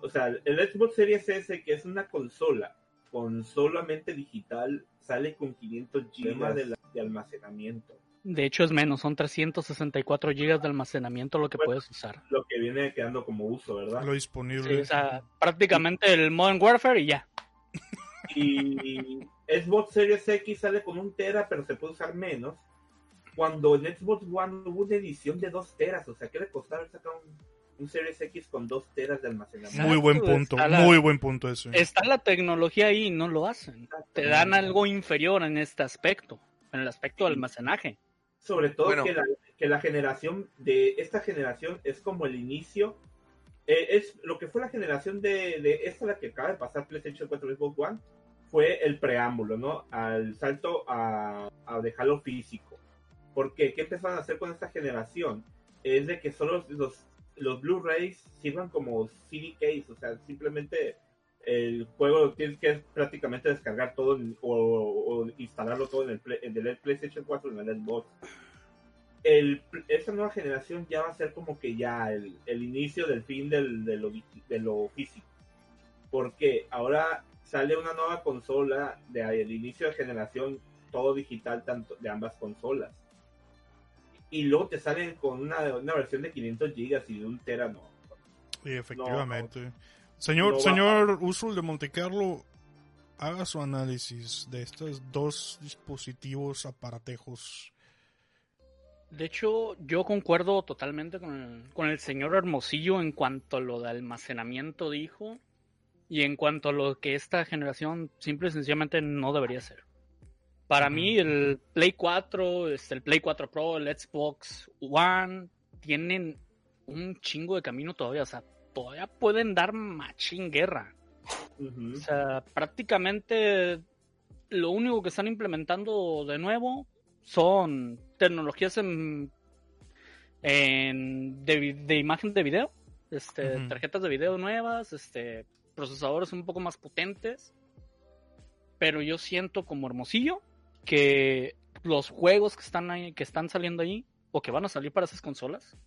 O sea, el Xbox Series S, que es una consola con solamente digital, sale con 500 GB de, la- de almacenamiento. De hecho es menos, son 364 GB de almacenamiento lo que Bueno. puedes usar. Lo que viene quedando como uso, ¿verdad? Lo Sí, disponible. o sea, prácticamente el Modern Warfare y ya. Y Xbox Series X sale con un tera, pero se puede usar menos. Cuando en Xbox One hubo una edición de 2 teras, o sea, ¿qué le costaba sacar un, un Series X con 2 teras de almacenamiento? Muy buen punto, la- muy buen punto ese. Está la tecnología ahí y no lo hacen. Te dan algo inferior en este aspecto, en el aspecto de almacenaje. Sobre todo Bueno. que, la, que que la generación de esta generación es como el inicio, eh, es lo que fue la generación de, de esta la que acaba de pasar PlayStation 4 y Xbox One, fue el preámbulo, ¿no? Al salto a, a dejarlo físico. Porque, ¿qué empezaron a hacer con esta generación? Es de que solo los, los Blu-rays sirvan como CD case, o sea, simplemente el juego tienes que prácticamente descargar todo o, o, instalarlo todo en el, en el PlayStation 4 en el Xbox. El, esta nueva generación ya va a ser como que ya el, el inicio del fin del, de, lo, de lo físico. Porque ahora sale una nueva consola de, de inicio de generación, todo digital tanto de ambas consolas. Y luego te salen con una, una versión de 500 gigas y de un tera, no. Sí, efectivamente. No, no. Señor, no señor Usul de Montecarlo, haga su análisis de estos dos dispositivos aparatejos. De hecho, yo concuerdo totalmente con el, con el señor Hermosillo en cuanto a lo de almacenamiento dijo y en cuanto a lo que esta generación simple y sencillamente no debería ser. Para uh -huh. mí el Play 4, el Play 4 Pro, el Xbox One tienen un chingo de camino todavía, o sea, todavía pueden dar machín guerra. Uh -huh. O sea, prácticamente lo único que están implementando de nuevo son tecnologías en, en de, de, imagen de video, este, uh -huh. tarjetas de video nuevas, este, procesadores un poco más potentes. Pero yo siento como Hermosillo que los juegos que están ahí, que están saliendo ahí, o que van a salir para esas consolas,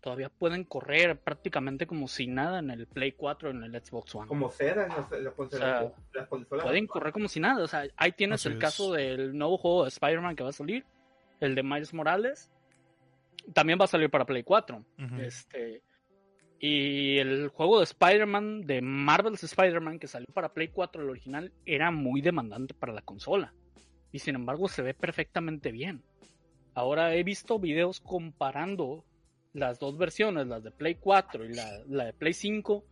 todavía pueden correr prácticamente como si nada en el Play 4 en el Xbox One. Como seda en las, las, consolas, o sea, las consolas. Pueden correr como si nada. O sea, ahí tienes Así el es. caso del nuevo juego de Spider-Man que va a salir, el de Miles Morales. También va a salir para Play 4. Uh -huh. Este. Y el juego de Spider-Man, de Marvel's Spider-Man, que salió para Play 4, el original, era muy demandante para la consola. Y sin embargo se ve perfectamente bien. Ahora he visto videos comparando las dos versiones, las de Play 4 y la, la, de Play 5,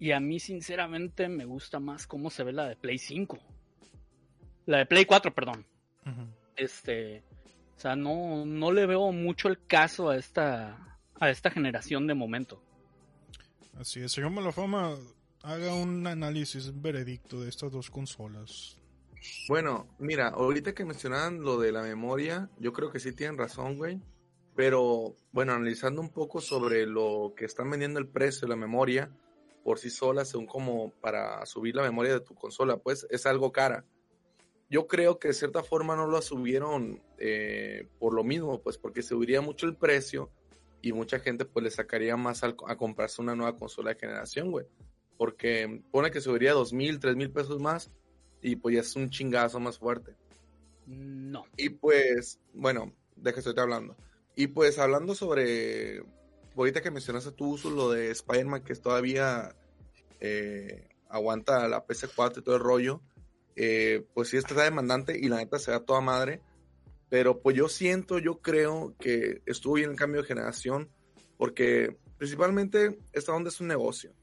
y a mí sinceramente me gusta más cómo se ve la de Play 5. La de Play 4, perdón. Uh -huh. Este, o sea, no, no le veo mucho el caso a esta, a esta generación de momento. Así es, señor Malafama, haga un análisis, un veredicto de estas dos consolas. Bueno, mira, ahorita que mencionaban lo de la memoria, yo creo que sí tienen razón, güey. Pero, bueno, analizando un poco sobre lo que están vendiendo el precio de la memoria por sí sola, según como para subir la memoria de tu consola, pues es algo cara. Yo creo que de cierta forma no lo subieron eh, por lo mismo, pues porque subiría mucho el precio y mucha gente pues le sacaría más al, a comprarse una nueva consola de generación, güey. Porque pone que subiría dos mil, tres mil pesos más y pues ya es un chingazo más fuerte. No. Y pues, bueno, de que estoy hablando. Y pues hablando sobre, ahorita que mencionaste tu uso, lo de Spider-Man que todavía eh, aguanta la PS4 y todo el rollo, eh, pues sí está demandante y la neta se da toda madre. Pero pues yo siento, yo creo que estuvo bien el cambio de generación, porque principalmente esta onda es un negocio.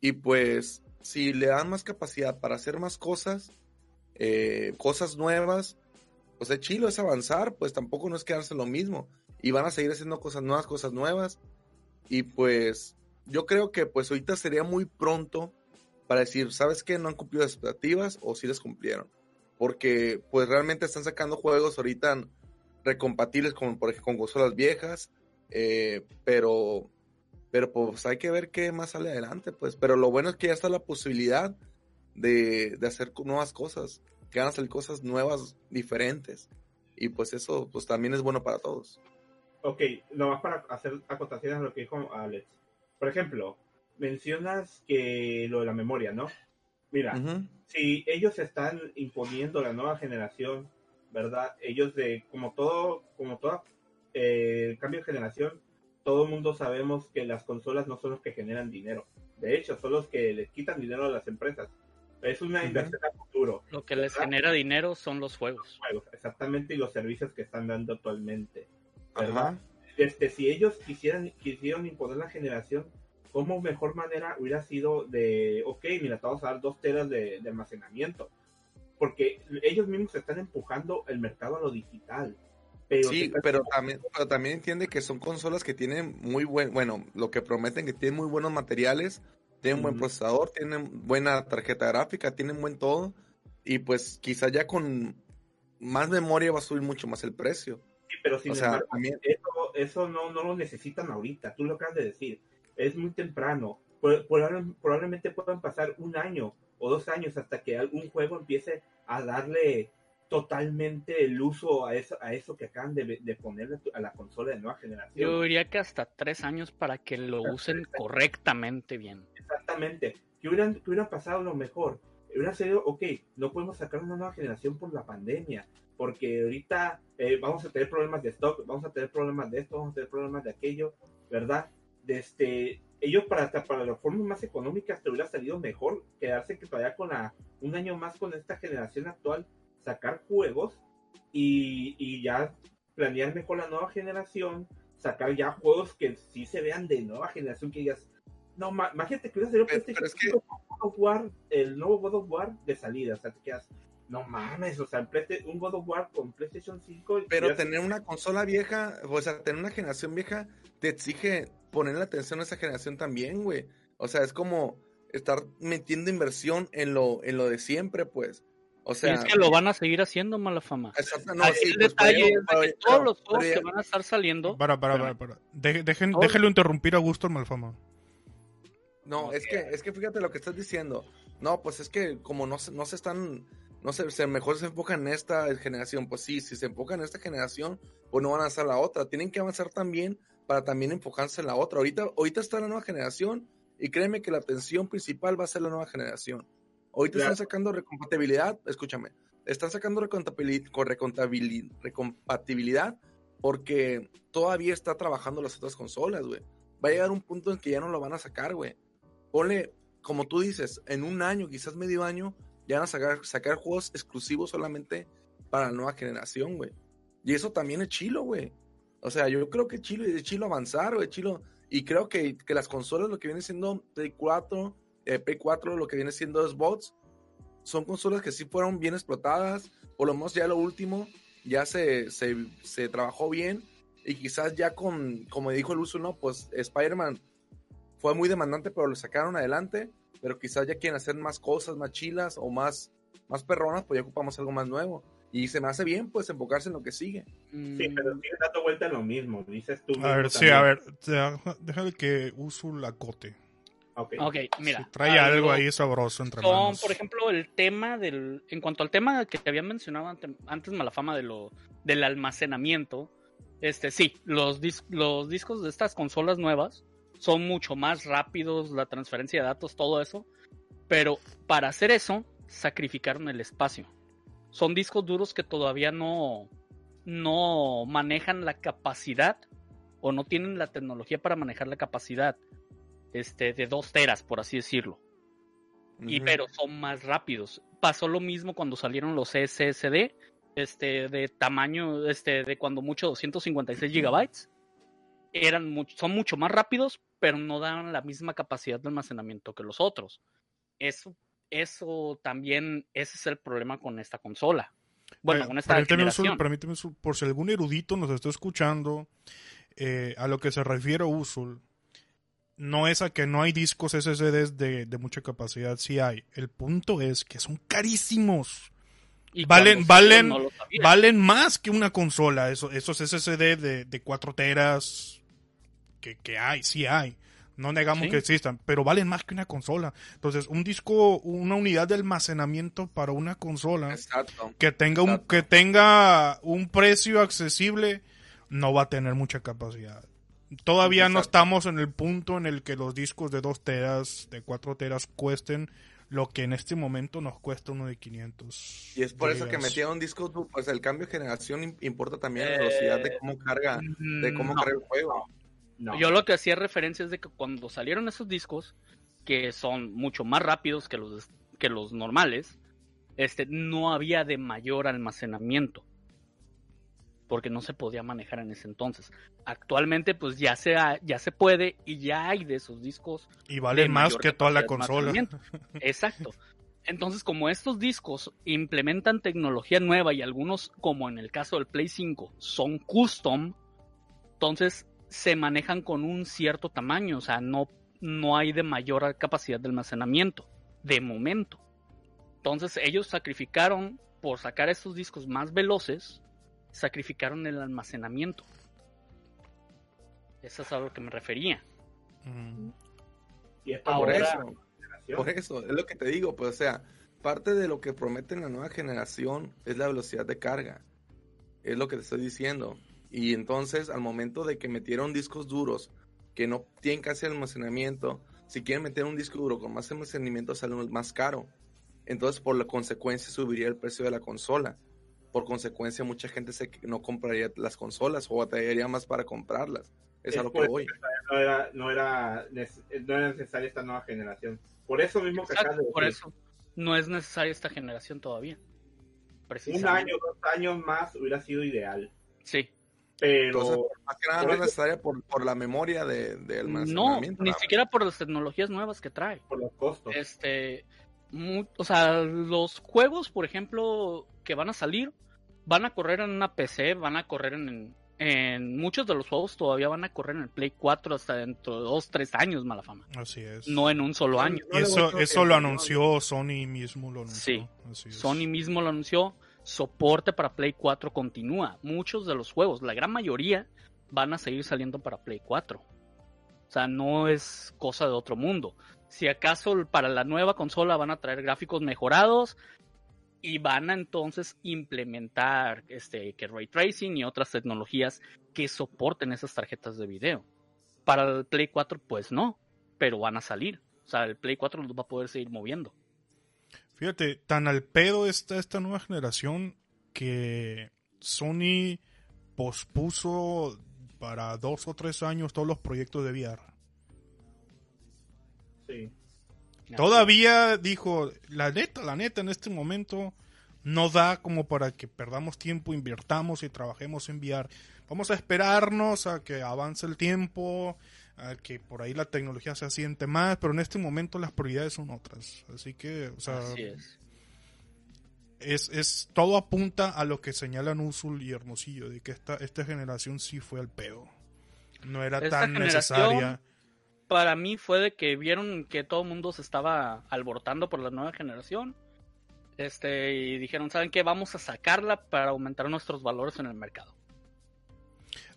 Y pues si le dan más capacidad para hacer más cosas, eh, cosas nuevas, pues es chilo, es avanzar, pues tampoco no es quedarse lo mismo. Y van a seguir haciendo cosas nuevas, cosas nuevas. Y pues yo creo que pues ahorita sería muy pronto para decir, ¿sabes qué? No han cumplido las expectativas o sí les cumplieron porque pues realmente están sacando juegos ahorita recompatibles con, por ejemplo, con consolas viejas, eh, pero, pero pues hay que ver qué más sale adelante, pues, pero lo bueno es que ya está la posibilidad de, de hacer nuevas cosas, que van a salir cosas nuevas, diferentes, y pues eso pues también es bueno para todos. Ok, nomás para hacer acotaciones a lo que dijo Alex. Por ejemplo, mencionas que lo de la memoria, ¿no? Mira, uh -huh. si ellos están imponiendo la nueva generación, ¿verdad? Ellos de, como todo, como todo eh, cambio de generación, todo el mundo sabemos que las consolas no son los que generan dinero. De hecho, son los que les quitan dinero a las empresas. Es una uh -huh. inversión a futuro. Lo que les genera dinero son los juegos. Los juegos, exactamente, y los servicios que están dando actualmente. ¿Verdad? Este, si ellos quisieran, quisieran imponer la generación, como mejor manera hubiera sido de, ok, mira, te vamos a dar dos teras de, de, almacenamiento. Porque ellos mismos están empujando el mercado a lo digital. Pero Sí, pero también, pero también entiende que son consolas que tienen muy buen, bueno, lo que prometen que tienen muy buenos materiales, tienen buen procesador, tienen buena tarjeta gráfica, tienen buen todo, y pues quizá ya con más memoria va a subir mucho más el precio. sí, pero sin o sea, embargo, también, eso, eso no, no lo necesitan ahorita, tú lo acabas de decir, es muy temprano, probable- probablemente puedan pasar un año o dos años hasta que algún juego empiece a darle totalmente el uso a eso, a eso que acaban de, de ponerle a la consola de nueva generación. Yo diría que hasta tres años para que lo usen correctamente bien. Exactamente. ¿Qué hubieran, qué hubiera pasado lo mejor? Hubiera sido, ok, no podemos sacar una nueva generación por la pandemia, porque ahorita eh, vamos a tener problemas de stock, vamos a tener problemas de esto, vamos a tener problemas de aquello, ¿verdad? Este, ellos para, para las formas más económicas te hubiera salido mejor quedarse que todavía con la, un año más con esta generación actual, sacar juegos y, y ya planear mejor la nueva generación, sacar ya juegos que sí se vean de nueva generación, que digas, no, ma- imagínate que hubiera salido Pero- pero es que- 5 con God of War, el nuevo God of War de salida, o sea, te quedas, no mames, o sea, un God of War con PlayStation 5. pero ya- tener una consola vieja, o sea, tener una generación vieja te exige ponerle atención a esa generación también, güey. O sea, es como estar metiendo inversión en lo, en lo de siempre, pues. O Y sea, es que lo van a seguir haciendo, mala fama. exacto, no, sí, el pues, detalle es de que todos los juegos que van a estar saliendo, Para, para, para, para. De- dejen, interrumpir a gusto el malfama. No, es que, es que fíjate lo que estás diciendo. No, pues es que como no se, no se están, no sé, se, mejor se enfocan en esta generación. Pues sí, si se enfocan en esta generación, pues no van a avanzar la otra. Tienen que avanzar también para también enfocarse en la otra. Ahorita, ahorita está la nueva generación y créeme que la atención principal va a ser la nueva generación. Ahorita Claro. están sacando recompatibilidad, escúchame, están sacando recompatibilidad porque todavía está trabajando las otras consolas, güey. Va a llegar un punto en que ya no lo van a sacar, güey. Ponle, como tú dices, en un año, quizás medio año, ya van a sacar, sacar juegos exclusivos solamente para la nueva generación, güey. Y eso también es chilo, güey. O sea, yo creo que es chilo, es chilo avanzar, güey, chilo. Y creo que, que las consolas, lo que viene siendo Play 4, eh, Play 4, lo que viene siendo Xbox, son consolas que sí fueron bien explotadas. Por lo menos ya lo último, ya se, se, se trabajó bien. Y quizás ya con, como dijo el uso, no, pues Spider-Man fue muy demandante, pero lo sacaron adelante. Pero quizás ya quieren hacer más cosas, más chilas o más, más perronas, pues ya ocupamos algo más nuevo. Y se me hace bien, pues, enfocarse en lo que sigue. mm, Sí, pero sigue dando vuelta en lo mismo, dices tú. A mismo ver, sí, también. a ver. deja- Déjale que uso la cote. Ok. ok, mira. Sí, trae algo algo- ahí sabroso entre Son, manos. por ejemplo, el tema del. En cuanto al tema que te había mencionado ante- antes, Malafama, de lo, del almacenamiento. Este, sí, los, dis- los discos de estas consolas nuevas son mucho más rápidos, la transferencia de datos, todo eso. Pero para hacer eso, sacrificaron el espacio. Son discos duros que todavía no, no manejan la capacidad o no tienen la tecnología para manejar la capacidad este, de dos teras, por así decirlo y pero son más rápidos. Pasó lo mismo cuando salieron los SSD, este, de tamaño, este, de cuando mucho 256 gigabytes. Eran mucho, son mucho más rápidos, pero no dan la misma capacidad de almacenamiento que los otros. Eso, eso también, ese es el problema con esta consola. Bueno, con esta permíteme, generación. Permíteme, por si algún erudito nos está escuchando, eh, a lo que se refiere Usul, no es a que no hay discos SSDs de, de mucha capacidad, sí hay. El punto es que son carísimos. Y valen- valen- no. Valen más que una consola, eso- esos SSD de, de 4 teras que, que hay, sí hay. No negamos Sí. que existan, pero valen más que una consola. Entonces, un disco, una unidad de almacenamiento para una consola Exacto. que tenga un que tenga un precio accesible no va a tener mucha capacidad. Todavía no estamos en el punto en el que los discos de 2 teras, de 4 teras cuesten lo que en este momento nos cuesta uno de 500. Y es por eso que metieron discos, pues el cambio de generación im- importa también la velocidad de cómo carga, de cómo Mm, No. carga el juego. No. Yo lo que hacía referencia es de que cuando salieron esos discos, que son mucho más rápidos que los, que los normales, este, no había de mayor almacenamiento. Porque no se podía manejar en ese entonces. Actualmente, pues ya se, ha- ya se puede y ya hay de esos discos. Y valen más que toda la consola. Exacto. Entonces, como estos discos implementan tecnología nueva y algunos, como en el caso del Play 5, son custom, entonces se manejan con un cierto tamaño, o sea, no, no hay de mayor capacidad de almacenamiento, de momento. Entonces ellos sacrificaron, por sacar estos discos más veloces, sacrificaron el almacenamiento. Eso es a lo que me refería. Mm. Y es para Por eso, por eso, es lo que te digo, pues o sea, parte de lo que prometen la nueva generación es la velocidad de carga. Es lo que te estoy diciendo. Y entonces, al momento de que metieron discos duros que no tienen casi almacenamiento, si quieren meter un disco duro con más almacenamiento sale más caro. Entonces, por la consecuencia, subiría el precio de la consola. Por consecuencia, mucha gente se, no compraría las consolas o batallaría más para comprarlas. Es a lo que voy. no era, no era, no era necesaria esta nueva generación. Por eso mismo que de por decir, eso no es necesaria esta generación todavía. un año, dos años más hubiera sido ideal. Sí. Pero Entonces, más que nada por no es necesaria por, por la memoria de, de No, ni siquiera por las tecnologías nuevas que trae. por los costos. Este, o sea, los juegos, por ejemplo, que van a salir, van a correr en una PC, van a correr en, en muchos de los juegos todavía van a correr en el Play 4 hasta dentro de dos, tres años, mala fama. Así es. No en un solo año. Y eso, eso lo anunció Sony mismo, lo anunció. Sí. Así es. Sony mismo lo anunció, soporte para Play 4 continúa. Muchos de los juegos, la gran mayoría, van a seguir saliendo para Play 4. O sea, no es cosa de otro mundo. Si acaso para la nueva consola van a traer gráficos mejorados y van a entonces implementar este que ray tracing y otras tecnologías que soporten esas tarjetas de video. Para el Play 4 pues no, pero van a salir. O sea, el Play 4 los va a poder seguir moviendo. Fíjate, tan al pedo está esta nueva generación que Sony pospuso para dos o tres años todos los proyectos de VR. Todavía dijo, la neta, la neta, en este momento no da como para que perdamos tiempo, invirtamos y trabajemos en VR. Vamos a esperarnos a que avance el tiempo, a que por ahí la tecnología se asiente más, pero en este momento las prioridades son otras. Así que, o sea, Así es. es, es todo apunta a lo que señalan Usul y Hermosillo, de que esta, esta generación sí fue al pedo. No era Esta tan necesaria. Para mí fue de que vieron que todo el mundo se estaba alborotando por la nueva generación. Este, y dijeron, ¿saben qué? Vamos a sacarla para aumentar nuestros valores en el mercado.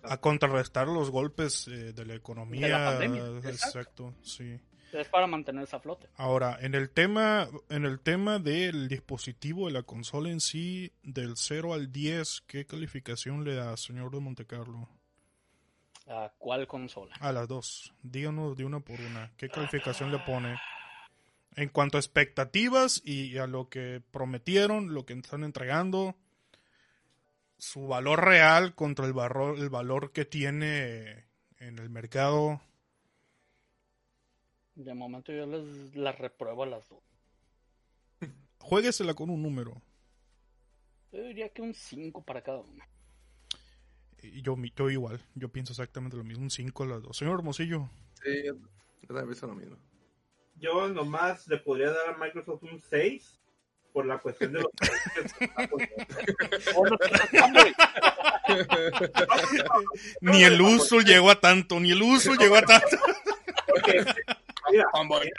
A contrarrestar los golpes eh, de la economía. De la pandemia, Exacto, exacto. sí. Es para mantener esa flote. Ahora, en el tema, en el tema del dispositivo de la consola en sí, del 0 al 10, ¿qué calificación le da, señor de Montecarlo? ¿A cuál consola? A las dos. Díganos de una por una. ¿Qué calificación le pone? En cuanto a expectativas y a lo que prometieron, lo que están entregando, su valor real contra el valor, el valor que tiene en el mercado. De momento yo les las repruebo a las dos. Jueguesela con un número. Yo diría que un 5 para cada una. Y Yo, mi- yo igual, yo pienso exactamente lo mismo, un 5 a las dos. Señor Hermosillo, Sí, yo también pienso lo mismo. Yo nomás le podría dar a Microsoft un 6 por la cuestión de los ni el uso llegó a tanto, ni el uso llegó a tanto. Porque, mira, Fanboy.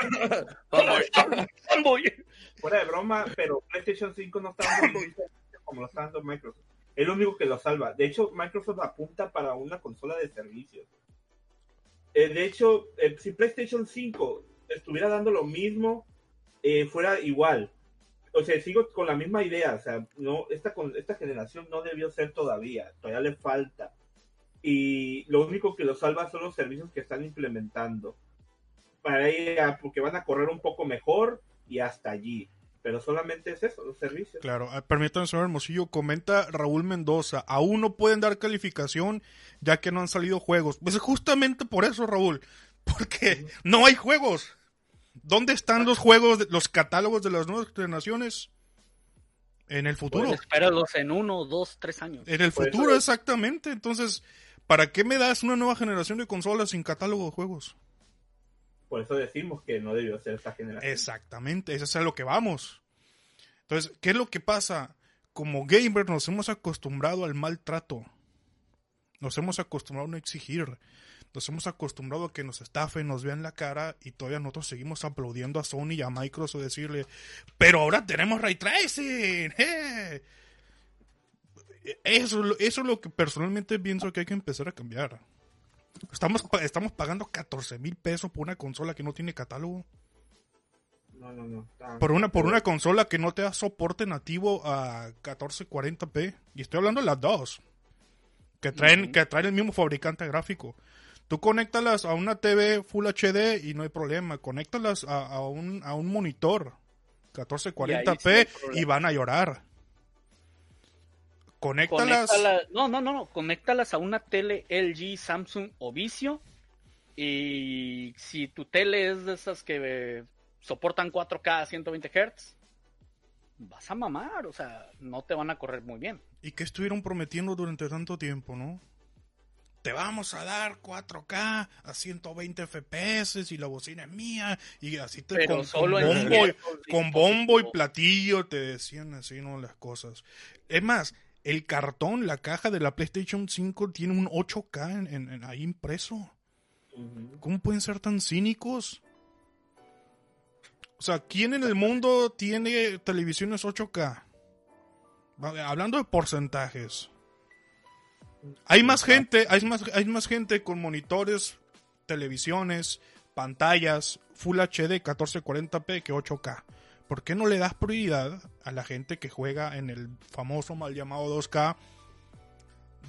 fuera de broma, pero PlayStation 5 no está servicio como lo está dando Microsoft. Es lo único que lo salva. De hecho, Microsoft apunta para una consola de servicios. Eh, de hecho, eh, si PlayStation 5 estuviera dando lo mismo, eh, fuera igual. O sea, sigo con la misma idea. O sea, no, esta, esta generación no debió ser todavía. Todavía le falta. Y lo único que lo salva son los servicios que están implementando. Para ella, porque van a correr un poco mejor y hasta allí. Pero solamente es eso, los servicios. Claro, ah, permítanme, señor Hermosillo, comenta Raúl Mendoza, aún no pueden dar calificación ya que no han salido juegos. Pues es justamente por eso, Raúl, porque no hay juegos. ¿Dónde están los juegos, de- los catálogos de las nuevas generaciones? En el futuro. Pues espéralos en uno, dos, tres años. En el Por futuro, eso- exactamente. Entonces, ¿para qué me das una nueva generación de consolas sin catálogo de juegos? Por eso decimos que no debió ser esta generación. Exactamente, eso es a lo que vamos. Entonces, ¿qué es lo que pasa? Como gamer nos hemos acostumbrado al maltrato. Nos hemos acostumbrado a no exigir. Nos hemos acostumbrado a que nos estafen, nos vean la cara y todavía nosotros seguimos aplaudiendo a Sony y a Microsoft decirle, pero ahora tenemos ray tracing. ¡eh!". Eso, eso es lo que personalmente pienso que hay que empezar a cambiar. Estamos, pa- estamos pagando 14 mil pesos por una consola que no tiene catálogo. No, no, no. Por una, por una consola que no te da soporte nativo a 1440p. Y estoy hablando de las dos. Que traen, que traen el mismo fabricante gráfico. Tú conéctalas a una TV Full HD y no hay problema. Conéctalas a, a un, a un monitor 1440p sí hay y, van a llorar. Conéctalas. Conéctala- no, no, no, no, conéctalas a una tele LG, Samsung o Vizio. Y si tu tele es de esas que eh, soportan 4K a 120 Hz, vas a mamar, o sea, no te van a correr muy bien. ¿Y qué estuvieron prometiendo durante tanto tiempo, no? Te vamos a dar 4K a 120 FPS y la bocina es mía y así te Pero con, solo con bombo, y- con bombo y platillo te decían así, ¿no? Las cosas. Es más, el cartón, la caja de la PlayStation 5 tiene un 8K en, en- en ahí impreso. ¿Cómo pueden ser tan cínicos? O sea, ¿quién en el mundo tiene televisiones 8K? Va- Hablando de porcentajes. Hay más gente, hay más, hay más gente con monitores, televisiones, pantallas, Full HD 1440p que 8K. ¿Por qué no le das prioridad a la gente que juega en el famoso mal llamado 2K?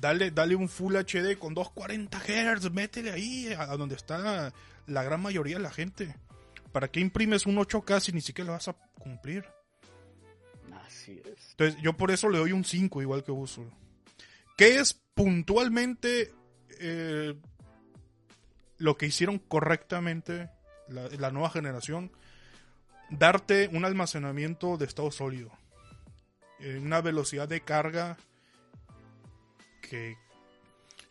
Dale, dale un Full HD con 240 Hz, métele ahí a, donde está la gran mayoría de la gente. ¿Para qué imprimes un 8K si ni siquiera lo vas a cumplir? Así es. Entonces, yo por eso le doy un 5 igual que Usul. ¿Qué es puntualmente eh, lo que hicieron correctamente la, la nueva generación? Darte un almacenamiento de estado sólido. Eh, una velocidad de carga que,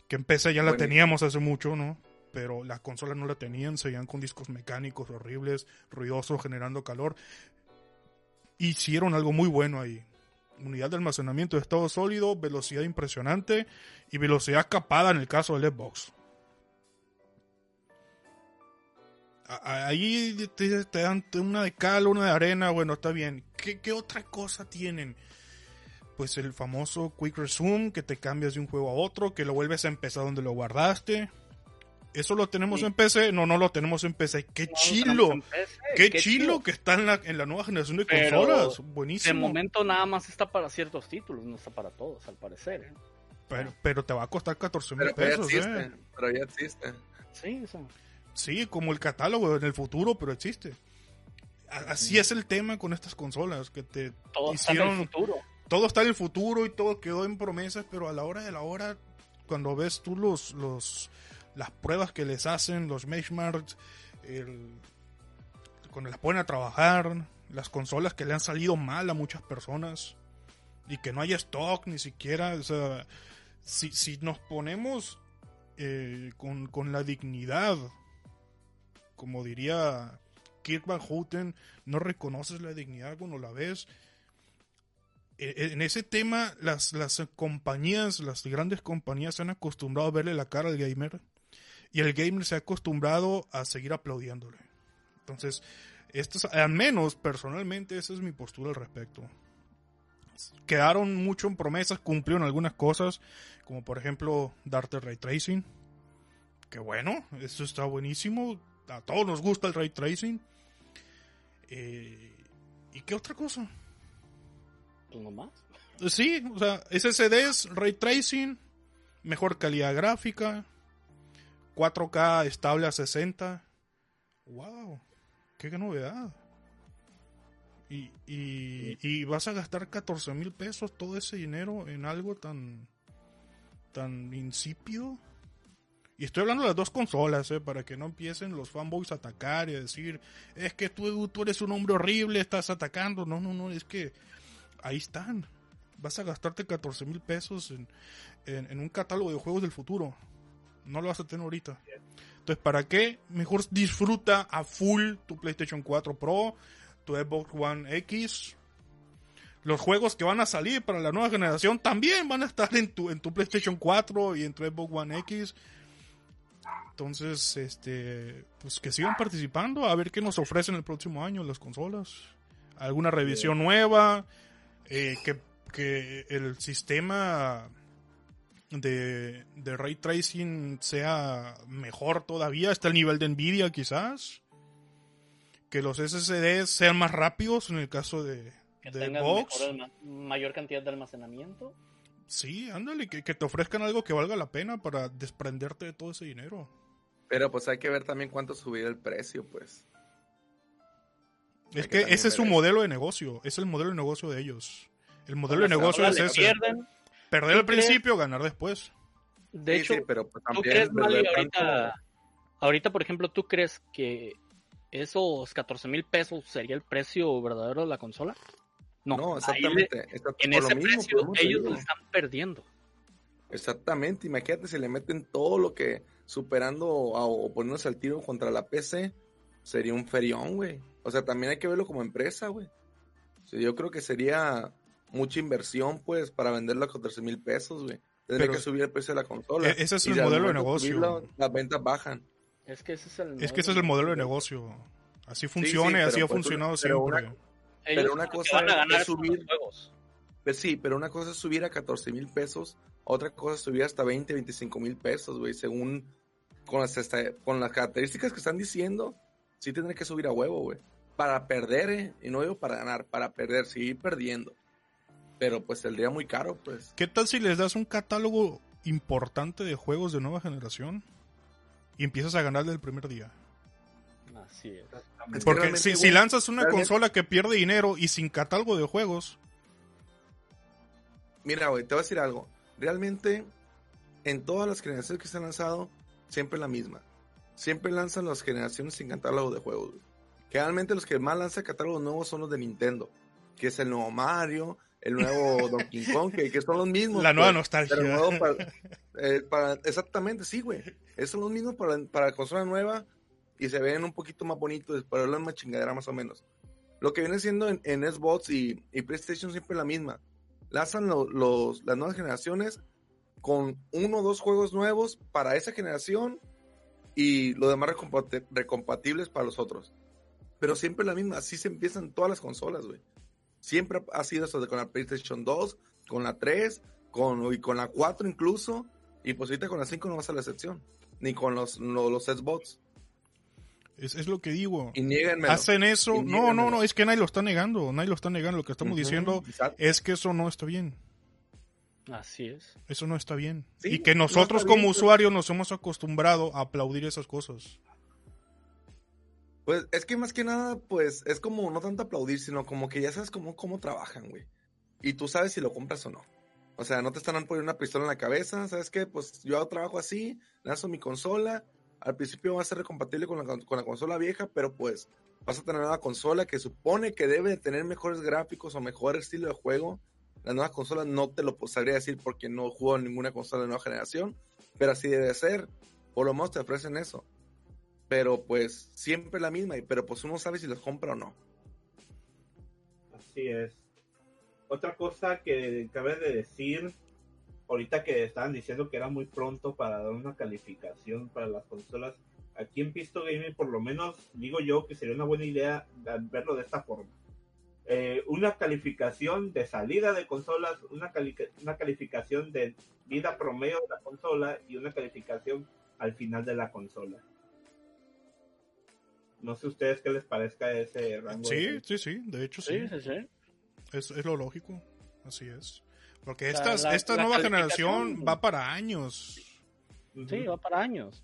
que en PC ya la Buenísimo. teníamos hace mucho, ¿no? Pero las consolas no la tenían, seguían con discos mecánicos horribles, ruidosos, generando calor. Hicieron algo muy bueno ahí unidad de almacenamiento de estado sólido, velocidad impresionante y velocidad capada en el caso del Xbox. Ahí te, te dan una de cal, una de arena, bueno, está bien. ¿Qué, qué otra cosa tienen? Pues el famoso Quick Resume, que te cambias de un juego a otro, que lo vuelves a empezar donde lo guardaste. ¿Eso lo tenemos Sí. en PC? No, no lo tenemos en PC. ¡Qué No, chilo! PC, ¡Qué, chilo que está en la, en la nueva generación de Pero, consolas! De Buenísimo. momento nada más está para ciertos títulos, no está para todos, al parecer. ¿eh? Pero, pero te va a costar 14 mil ya pesos, existe. ¿eh? Pero ya existe. Sí, Sí, como el catálogo en el futuro, pero existe. Así es el tema con estas consolas, que te todo está en el hicieron... futuro. Todo está en el futuro y todo quedó en promesas, pero a la hora de la hora, cuando ves tú los, los las pruebas que les hacen, los benchmarks, el, cuando las ponen a trabajar, las consolas que le han salido mal a muchas personas y que no hay stock ni siquiera, o sea, si, si nos ponemos eh, con, con la dignidad, como diría Kirk Van Houten, no reconoces la dignidad cuando la ves. E- En ese tema, las, las compañías, las grandes compañías se han acostumbrado a verle la cara al gamer y el gamer se ha acostumbrado a seguir aplaudiéndole. Entonces, esto es- al menos personalmente, esa es mi postura al respecto. Quedaron mucho en promesas, cumplieron algunas cosas, como por ejemplo darte ray tracing. Que bueno, eso está buenísimo. A todos nos gusta el ray tracing. Eh, ¿Y qué otra cosa? Pues nomás. Sí, o sea, SSDs, ray tracing, mejor calidad gráfica, 4K estable a 60. ¡Wow! ¡Qué novedad! Y, y, y vas a gastar 14 mil pesos todo ese dinero en algo tan, tan insípido. Y estoy hablando de las dos consolas, ¿eh? para que no empiecen los fanboys a atacar y a decir, es que tú, tú eres un hombre horrible, estás atacando. No, no, no, es que ahí están. Vas a gastarte 14 mil pesos en, en, en un catálogo de juegos del futuro. No lo vas a tener ahorita. Entonces, ¿para qué? Mejor disfruta a full tu PlayStation 4 Pro, tu Xbox One X. Los juegos que van a salir para la nueva generación también van a estar en tu, en tu PlayStation 4 y en tu Xbox One X. Entonces, este, pues que sigan participando, a ver qué nos ofrecen el próximo año las consolas. Alguna revisión nueva, eh, que, que el sistema de, de ray tracing sea mejor todavía, está el nivel de Nvidia quizás. Que los SSDs sean más rápidos en el caso de, Que de tengan mejor mayor cantidad de almacenamiento. Sí, ándale, que, que te ofrezcan algo que valga la pena para desprenderte de todo ese dinero. Pero pues hay que ver también cuánto subir el precio, pues. Es Hay que ese es su modelo de negocio, es el modelo de negocio de ellos. El modelo de negocio es ese. pierden. Perder ¿Tú al crees? principio, ganar después. De Sí, hecho, sí, pero pues ¿tú también crees, Mali, ver ahorita, ahorita, por ejemplo, tú crees que esos 14 mil pesos sería el precio verdadero de la consola? No, No, exactamente. le- en ese lo mismo, precio ellos lo están perdiendo. Exactamente, imagínate si le meten todo lo que superando a- o poniéndose al tiro contra la PC, sería un ferión, güey. O sea, también hay que verlo como empresa, güey. O sea, yo creo que sería mucha inversión, pues, para venderlo a 14 mil pesos, güey. Tendría Pero- que subir el precio de la consola. E- ese es el modelo de negocio. subirlo, las ventas bajan. Es que ese es el Es que ese es el modelo de negocio. Así funciona y así ha pues, funcionado una- siempre. Pero una cosa van a es- subir- juegos. Pues sí, pero una cosa es subir a 14 mil pesos, otra cosa es subir hasta 20, 25 mil pesos, güey, según con las, esta- con las características que están diciendo, sí tendré que subir a huevo, güey. Para perder, ¿eh? Y no digo para ganar, para perder, seguir perdiendo. Pero pues saldría muy caro, pues. ¿Qué tal si les das un catálogo importante de juegos de nueva generación y empiezas a ganar del primer día? Así es. Es que Porque si, lanzas una realmente- consola que pierde dinero y sin catálogo de juegos, Mira, güey, te voy a decir algo. Realmente, en todas las generaciones que se han lanzado, siempre la misma. Siempre lanzan las generaciones sin catálogo de juegos. güey. Generalmente los que más lanzan catálogos nuevos son los de Nintendo, que es el nuevo Mario, el nuevo Donkey Kong, que, que son los mismos. la nueva pues, nostalgia. pero nuevo para, eh, para- exactamente, sí, güey. Esos son los mismos para, para consola nueva y se ven un poquito más bonitos, pero es la misma chingadera más o menos. Lo que viene siendo en, en Xbox y, y PlayStation siempre la misma. Lanzan lo- los, las nuevas generaciones con uno o dos juegos nuevos para esa generación y lo demás recompati- recompatibles para los otros. Pero siempre la misma, así se empiezan todas las consolas, güey. Siempre ha sido eso de con la PlayStation 2, con la 3, con, y con la 4 incluso, y pues ahorita con la 5 no va a ser la excepción, ni con los, no- los Xbox. Es, es lo que digo. Y nieguenme. Hacen eso. Y No, no, no, es que nadie lo está negando. Nadie lo está negando. Lo que estamos diciendo es que eso no está bien. Así es. Eso no está bien. Sí, y que no nosotros como bien, pues. usuarios nos hemos acostumbrado a aplaudir esas cosas. Pues es que más que nada, pues es como no tanto aplaudir, sino como que ya sabes cómo, cómo trabajan, güey. Y tú sabes si lo compras o no. O sea, no te están poniendo una pistola en la cabeza, ¿sabes qué? Pues yo hago trabajo así, lanzo mi consola. Al principio va a ser compatible con la, con- con la consola vieja, pero pues vas a tener una consola que supone que debe de tener mejores gráficos o mejor estilo de juego. La nueva consola no te lo sabría decir porque no juego en ninguna consola de nueva generación, pero así debe ser. Por lo menos te ofrecen eso pero pues siempre la misma, pero pues uno sabe si los compra o no. Así es. Otra cosa que cabe de decir, ahorita que estaban diciendo que era muy pronto para dar una calificación para las consolas, aquí en Pisto Gaming por lo menos digo yo que sería una buena idea verlo de esta forma. Eh, una calificación de salida de consolas, una, cali- una calificación de vida promedio de la consola y una calificación al final de la consola. No sé ustedes qué les parezca ese rango. Sí, de- sí, sí. De hecho, sí. Sí, sí, sí. Es, es lo lógico. Así es. Porque estas, la- esta la nueva generación va para años. Sí, va para años.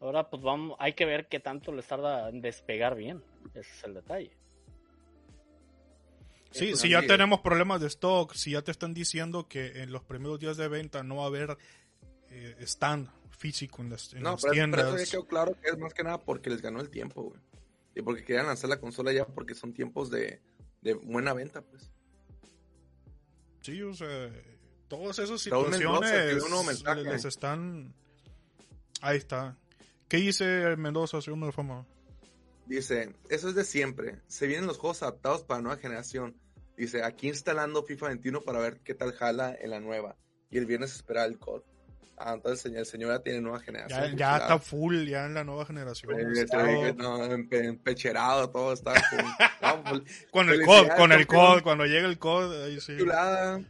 Ahora pues vamos, hay que ver qué tanto les tarda en despegar bien. Ese es el detalle. Sí, Eso si ya tenemos problemas de stock, si ya te están diciendo que en los primeros días de venta no va a haber eh, stand físico en las, en No, las pero, pero tiendas. eso ya quedó claro que es más que nada porque les ganó el tiempo, güey. Y porque querían lanzar la consola ya porque son tiempos de, de buena venta, pues. Sí, o sea, todas esas Mendoza situaciones mensaje. les están... Ahí está. ¿Qué dice Mendoza, segundo de fama? Dice, eso es de siempre. Se vienen los juegos adaptados para nueva generación. Dice, aquí instalando FIFA 21 para ver qué tal jala en la nueva. Y el viernes espera el COD. Ah, entonces el señor ya tiene nueva generación. Ya, ya está full, ya en la nueva generación. Pues, Está- no, empe- empecherado, todo está full. Pues, con el COD, con el. COD, cuando llegue el COD, ahí sí.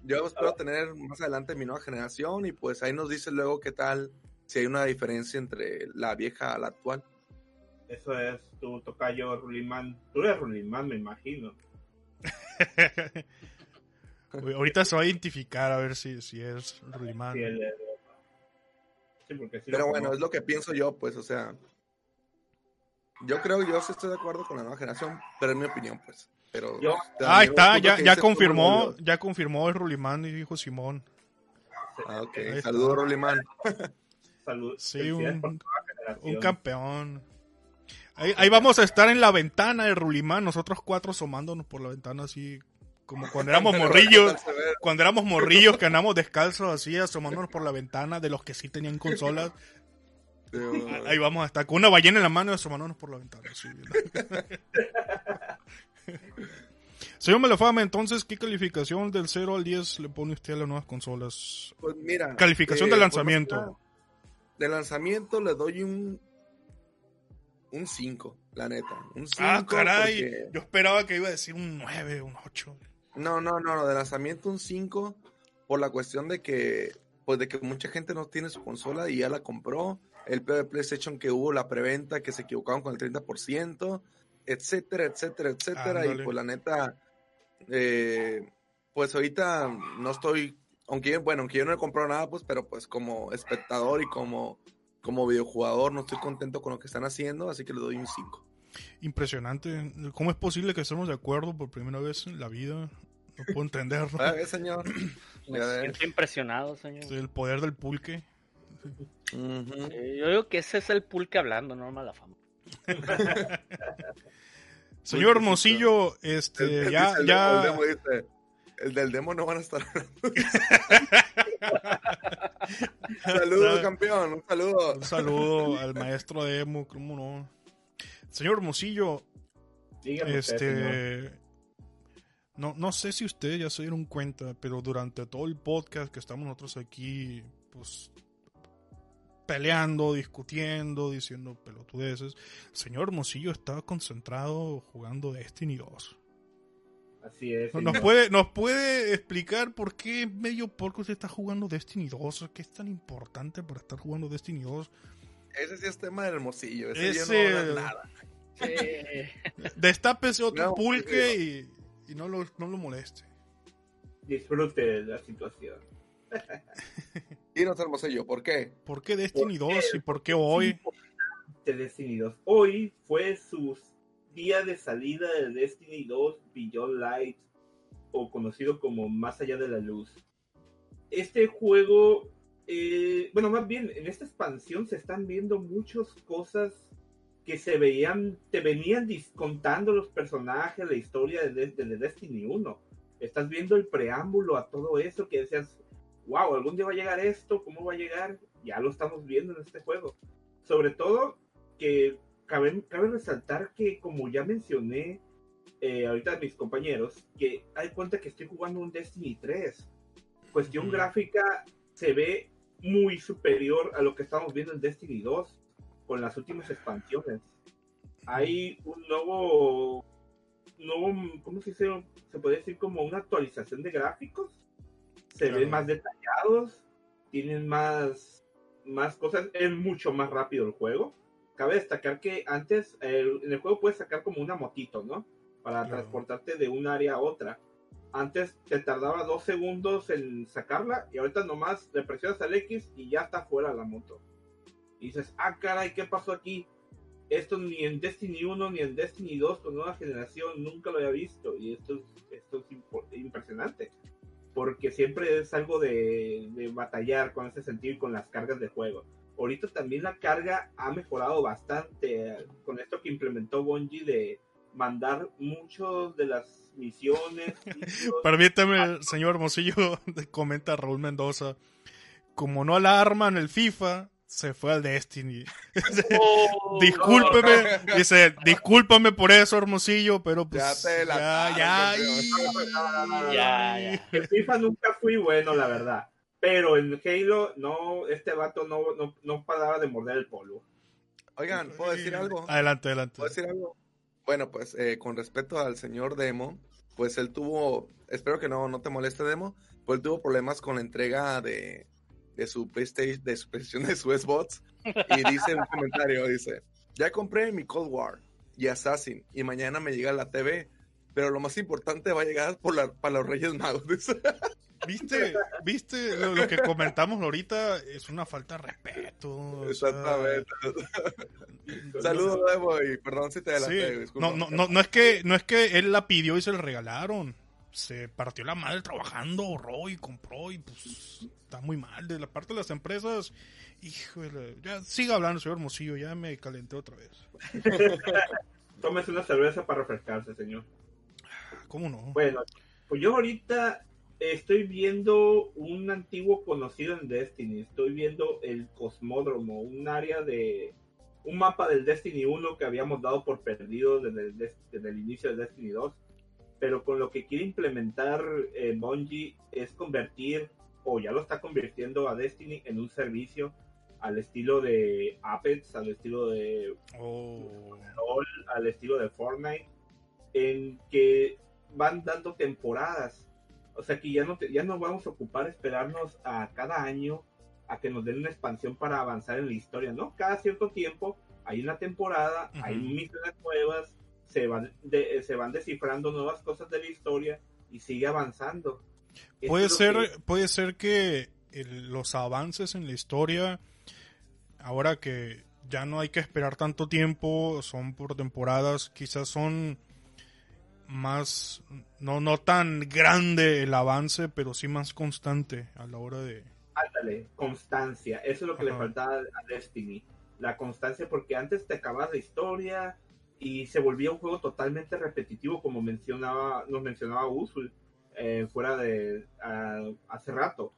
Yo espero tener más adelante mi nueva generación y pues ahí nos dice luego qué tal, si hay una diferencia entre la vieja a la actual. Eso es tu tocayo Rulimán. Tú eres Rulimán, me imagino. Ahorita se va a identificar a ver si, si es Rulimán. Sí, el- sí, porque sí lo Pero bueno, conozco. es lo que pienso yo, pues, o sea. Yo creo, yo sí estoy de acuerdo con la nueva generación, pero es mi opinión, pues. Pero Yo- Ah, ahí está, ya, ya confirmó, ya confirmó el Rulimán y dijo Simón. Ah, ok. Saludos, Rolimán. Salud. Sí, un-. Un campeón. Ahí, ahí vamos a estar en la ventana de Rulimán, nosotros cuatro asomándonos por la ventana así, como cuando éramos morrillos, cuando éramos morrillos que andamos descalzos así, asomándonos por la ventana de los que sí tenían consolas. Ahí vamos a estar con una ballena en la mano y asomándonos por la ventana. Señor Melafame, entonces, ¿qué calificación del 0 al 10 le pone usted a las nuevas consolas? Pues mira. Calificación de pues, lanzamiento. De lanzamiento le doy un. Un 5, la neta. Un 5. Ah, caray, yo esperaba que iba a decir un 9, un 8. No, no, no, no, de lanzamiento un 5 por la cuestión de que pues de que mucha gente no tiene su consola y ya la compró, el pedo de PlayStation que hubo la preventa que se equivocaron con el 30%, etcétera, etcétera, etcétera y pues la neta eh, pues ahorita no estoy aunque yo- bueno, aunque yo no he comprado nada, pues pero pues como espectador y como como videojugador no estoy contento con lo que están haciendo, así que le doy un 5. Impresionante. ¿Cómo es posible que estemos de acuerdo por primera vez en la vida? No puedo entenderlo. A ver, señor. Me siento impresionado, señor. El poder del pulque. Yo digo que ese es el pulque hablando, no mala fama. Señor. Hermosillo, El- este, dice ya, el, ya, el demo dice, el del demo no van a estar. Saludos, campeón. Un saludo. un saludo al maestro de Emo, ¿cómo no? Señor Hermosillo, Dígame usted, señor. No, no sé si ustedes ya se dieron cuenta, pero durante todo el podcast que estamos nosotros aquí, pues, peleando, discutiendo, diciendo pelotudeces, el señor Hermosillo estaba concentrado jugando Destiny 2. Así es. ¿Nos señor. puede, ¿Nos puede explicar por qué medio porco usted está jugando Destiny 2? ¿Qué es tan importante para estar jugando Destiny 2? Ese sí es tema del hermosillo. Ese, yo Ese- no a hablar nada. Destápese otro No, pulque y, y no, lo, no lo moleste. Disfrute de la situación. Y no es hermosillo. ¿Por qué? ¿Por qué Destiny ¿Por qué? 2 y por qué hoy? de Destiny 2. Hoy fue su día de salida de Destiny 2 Beyond Light, o conocido como Más allá de la luz. Este juego, eh, bueno, más bien en esta expansión se están viendo muchas cosas que se veían, te venían contando los personajes, la historia de, de- de Destiny 1. Estás viendo el preámbulo a todo eso que decías, wow, algún día va a llegar esto, ¿cómo va a llegar? Ya lo estamos viendo en este juego. Sobre todo que cabe, cabe resaltar que, como ya mencioné eh, ahorita a mis compañeros, que hay cuenta que estoy jugando un Destiny 3. Cuestión gráfica se ve muy superior a lo que estamos viendo en Destiny 2 con las últimas expansiones. Hay un nuevo, nuevo ¿cómo se dice? Se puede decir como una actualización de gráficos. Se Claro. ven más detallados, tienen más, más cosas, es mucho más rápido el juego. Cabe destacar que antes el- en el juego puedes sacar como una motito, ¿no? Para Claro. transportarte de un área a otra. Antes te tardaba dos segundos en sacarla y ahorita nomás le presionas al X y ya está fuera la moto. Y dices, ah, caray, ¿qué pasó aquí? Esto ni en Destiny 1 ni en Destiny 2 con nueva generación nunca lo había visto. Y esto es, esto es impresionante. Porque siempre es algo de, de batallar con ese sentido y con las cargas de juego. Ahorita también la carga ha mejorado bastante con esto que implementó Bungie de mandar muchos de las misiones. Permítame, señor Hermosillo, comenta Raúl Mendoza. Como no la arman el FIFA, se fue al Destiny. Oh, Discúlpeme, dice, discúlpame por eso, Hermosillo, pero pues Ya te la ya, ya. En FIFA nunca fui bueno, la verdad. Pero en Halo, no, este vato no, no, no paraba de morder el polvo. Oigan, ¿puedo decir algo? Adelante, adelante. ¿Puedo decir algo? Bueno, pues eh, con respecto al señor Demo, pues él tuvo, espero que no, no te moleste Demo, pues él tuvo problemas con la entrega de, de su PlayStation, de su PlayStation, de su Xbox, y dice en un comentario, dice, ya compré mi Cold War y Assassin, y mañana me llega la TV, pero lo más importante va a llegar por la, para los Reyes Magos. dice. ¿Viste, viste lo, lo que comentamos ahorita? Es una falta de respeto. o sea, Exactamente. Saludos, Demo, y perdón si te adelanté. no, no, no, no es que no es que él la pidió y se la regalaron. Se partió la madre trabajando, ahorró y compró y pues está muy mal de la parte de las empresas. Híjole, ya siga hablando, señor Hermosillo, ya me calenté otra vez. Tómese una cerveza para refrescarse, señor. ¿Cómo no? Bueno, pues yo ahorita estoy viendo un antiguo conocido en Destiny. Estoy viendo el Cosmódromo, un área de. Un mapa del Destiny 1 que habíamos dado por perdido desde el, des- desde el inicio de Destiny 2. Pero con lo que quiere implementar eh, Bungie es convertir, o ya lo está convirtiendo a Destiny en un servicio al estilo de Apex, al estilo de Oh, LOL, al estilo de Fortnite, en que van dando temporadas. O sea que ya no, te- ya no vamos a ocupar esperarnos a cada año a que nos den una expansión para avanzar en la historia, ¿no? Cada cierto tiempo hay una temporada, Ujú. hay misiones nuevas, se van, de- se van descifrando nuevas cosas de la historia y sigue avanzando. Puede ser, que- puede ser que el- los avances en la historia, ahora que ya no hay que esperar tanto tiempo, son por temporadas, quizás son más, no, no tan grande el avance, pero sí más constante a la hora de... Ándale, constancia. Eso es lo que le faltaba a Destiny. La constancia, porque antes te acabas la historia y se volvía un juego totalmente repetitivo, como mencionaba, nos mencionaba Usul eh, fuera de hace rato,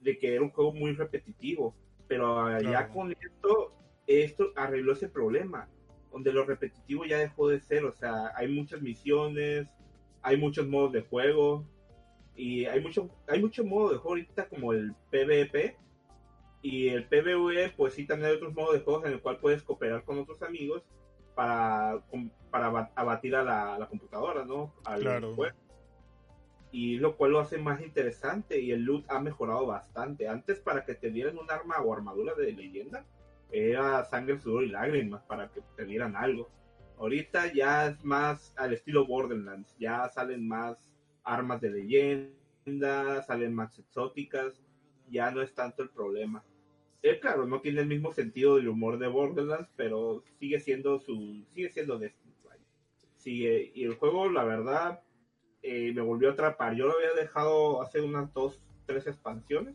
de que era un juego muy repetitivo. Pero ya Claro. con esto, esto arregló ese problema, donde lo repetitivo ya dejó de ser. O sea, hay muchas misiones, hay muchos modos de juego, y hay mucho hay mucho modo de juego ahorita como el PvP y el PvE pues sí también hay otros modos de juego en el cual puedes cooperar con otros amigos para para aba- abatir a la, a la computadora no al Claro. juego. y lo cual lo hace más interesante y el loot ha mejorado bastante antes para que te dieran un arma o armadura de leyenda era sangre sudor y lágrimas para que te dieran algo ahorita ya es más al estilo Borderlands ya salen más armas de leyenda, salen más exóticas, ya no es tanto el problema. Eh, claro, no tiene el mismo sentido del humor de Borderlands, pero sigue siendo su, sigue siendo Destiny. Sigue, y el juego, la verdad, eh, me volvió a atrapar. Yo lo había dejado hace unas dos, tres expansiones,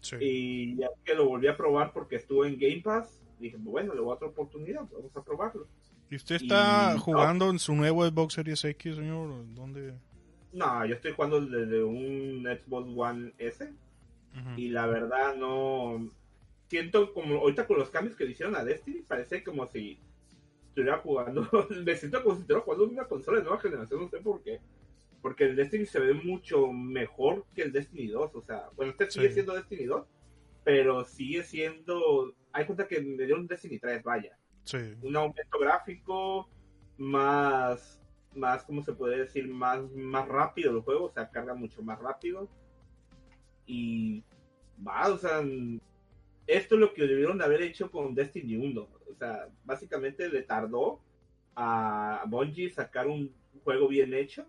Sí. y ya que lo volví a probar porque estuvo en Game Pass, dije, bueno, le voy a otra oportunidad, vamos a probarlo. ¿Y usted está y- jugando en su nuevo Xbox Series X, señor? ¿Dónde? No, yo estoy jugando desde un Xbox One S, Ujú. y la verdad no siento como ahorita con los cambios que le hicieron a Destiny parece como si estuviera jugando me siento como si estuviera jugando una consola de nueva generación no sé por qué porque el Destiny se ve mucho mejor que el Destiny 2 o sea bueno este sigue Sí. siendo Destiny 2 pero sigue siendo hay cuenta que me dio un Destiny 3 vaya Sí. un aumento gráfico más más cómo se puede decir más más rápido el juego o sea carga mucho más rápido y va o sea esto es lo que debieron de haber hecho con Destiny 1 o sea básicamente le tardó a Bungie sacar un juego bien hecho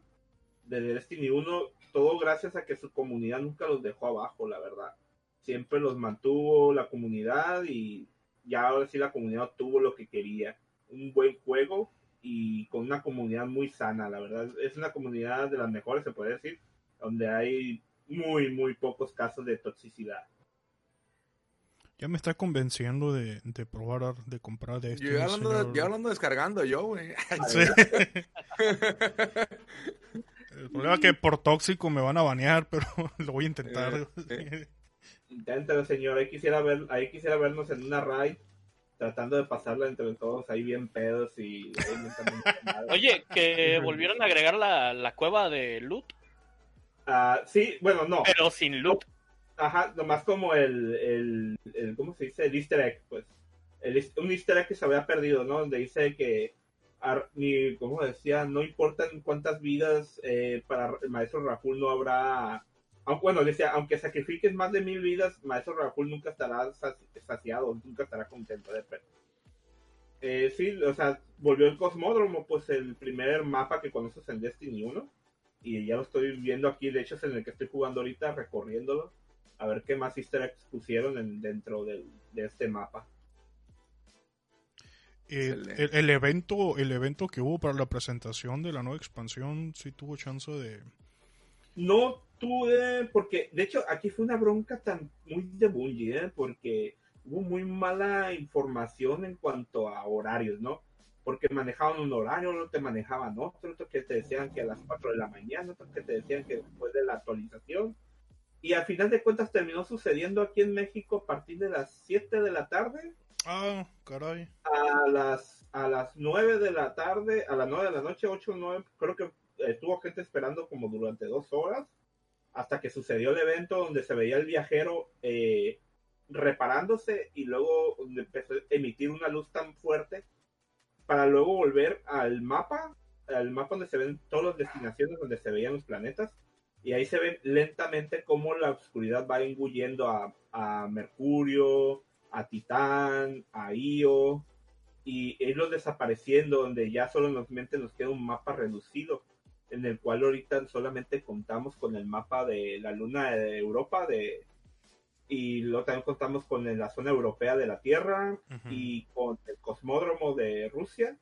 de Destiny 1 todo gracias a que su comunidad nunca los dejó abajo la verdad siempre los mantuvo la comunidad y ya ahora sí la comunidad tuvo lo que quería un buen juego y con una comunidad muy sana, la verdad. Es una comunidad de las mejores, se puede decir, donde hay muy, muy pocos casos de toxicidad. Ya me está convenciendo de, de probar, de comprar de Yo ya hablando, de- señor. yo hablando descargando yo, güey. Sí. El problema es que por tóxico me van a banear, pero lo voy a intentar. Eh, Inténtelo, señor. Ahí quisiera, ver, ahí quisiera vernos en una raid tratando de pasarla entre todos ahí bien pedos y... Oye, que volvieron a agregar la, la cueva de loot. Ah, sí, bueno, no. Pero sin loot. Ajá, nomás como el, el, ¿cómo se dice? El easter egg, pues. El, un easter egg que se había perdido, ¿no? Donde dice que, ni, como decía, no importan cuántas vidas eh, para el maestro Rahul no habrá bueno, decía, aunque sacrifiques más de mil vidas, Maestro Rahul nunca estará saciado, nunca estará contento de perder. Eh, sí, o sea, volvió el Cosmódromo, pues el primer mapa que conoces en Destiny 1. Y ya lo estoy viendo aquí, de hecho es en el que estoy jugando ahorita, recorriéndolo. A ver qué más easter eggs pusieron dentro de este mapa. Eh, el, evento, el evento que hubo para la presentación de la nueva expansión, sí tuvo chance de... No tuve, porque de hecho aquí fue una bronca tan muy de Bungie, ¿eh? porque hubo muy mala información en cuanto a horarios, ¿no? Porque manejaban un horario, no te manejaban otro, otro que te decían que a las 4 de la mañana, otro que te decían que después de la actualización. Y al final de cuentas terminó sucediendo aquí en México a partir de las 7 de la tarde. Ah, caray. A las, a las 9 de la tarde, a las 9 de la noche, 8 o 9, creo que estuvo gente esperando como durante dos horas hasta que sucedió el evento donde se veía el viajero eh, reparándose y luego empezó a emitir una luz tan fuerte para luego volver al mapa, al mapa donde se ven todas las destinaciones donde se veían los planetas y ahí se ve lentamente cómo la oscuridad va engullendo a, a Mercurio, a Titán, a Io y irlos desapareciendo donde ya solamente nos queda un mapa reducido en el cual ahorita solamente contamos con el mapa de la luna de Europa de y luego también contamos con la zona europea de la Tierra y con el cosmódromo de Rusia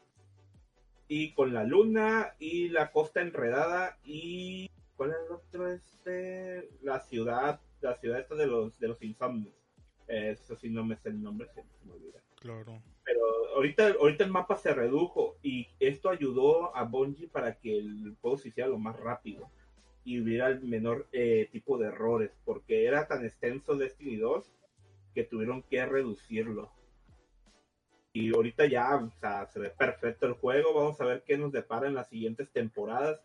y con la luna y la costa enredada y ¿cuál es el otro? Este, la ciudad, la ciudad esta de los de los insomnios. Eso sí no me sé el nombre, se me olvida. Claro pero ahorita, ahorita el mapa se redujo y esto ayudó a Bungie para que el juego se hiciera lo más rápido y hubiera el menor eh, tipo de errores, porque era tan extenso Destiny 2 que tuvieron que reducirlo. Y ahorita ya o sea, se ve perfecto el juego, vamos a ver qué nos depara en las siguientes temporadas,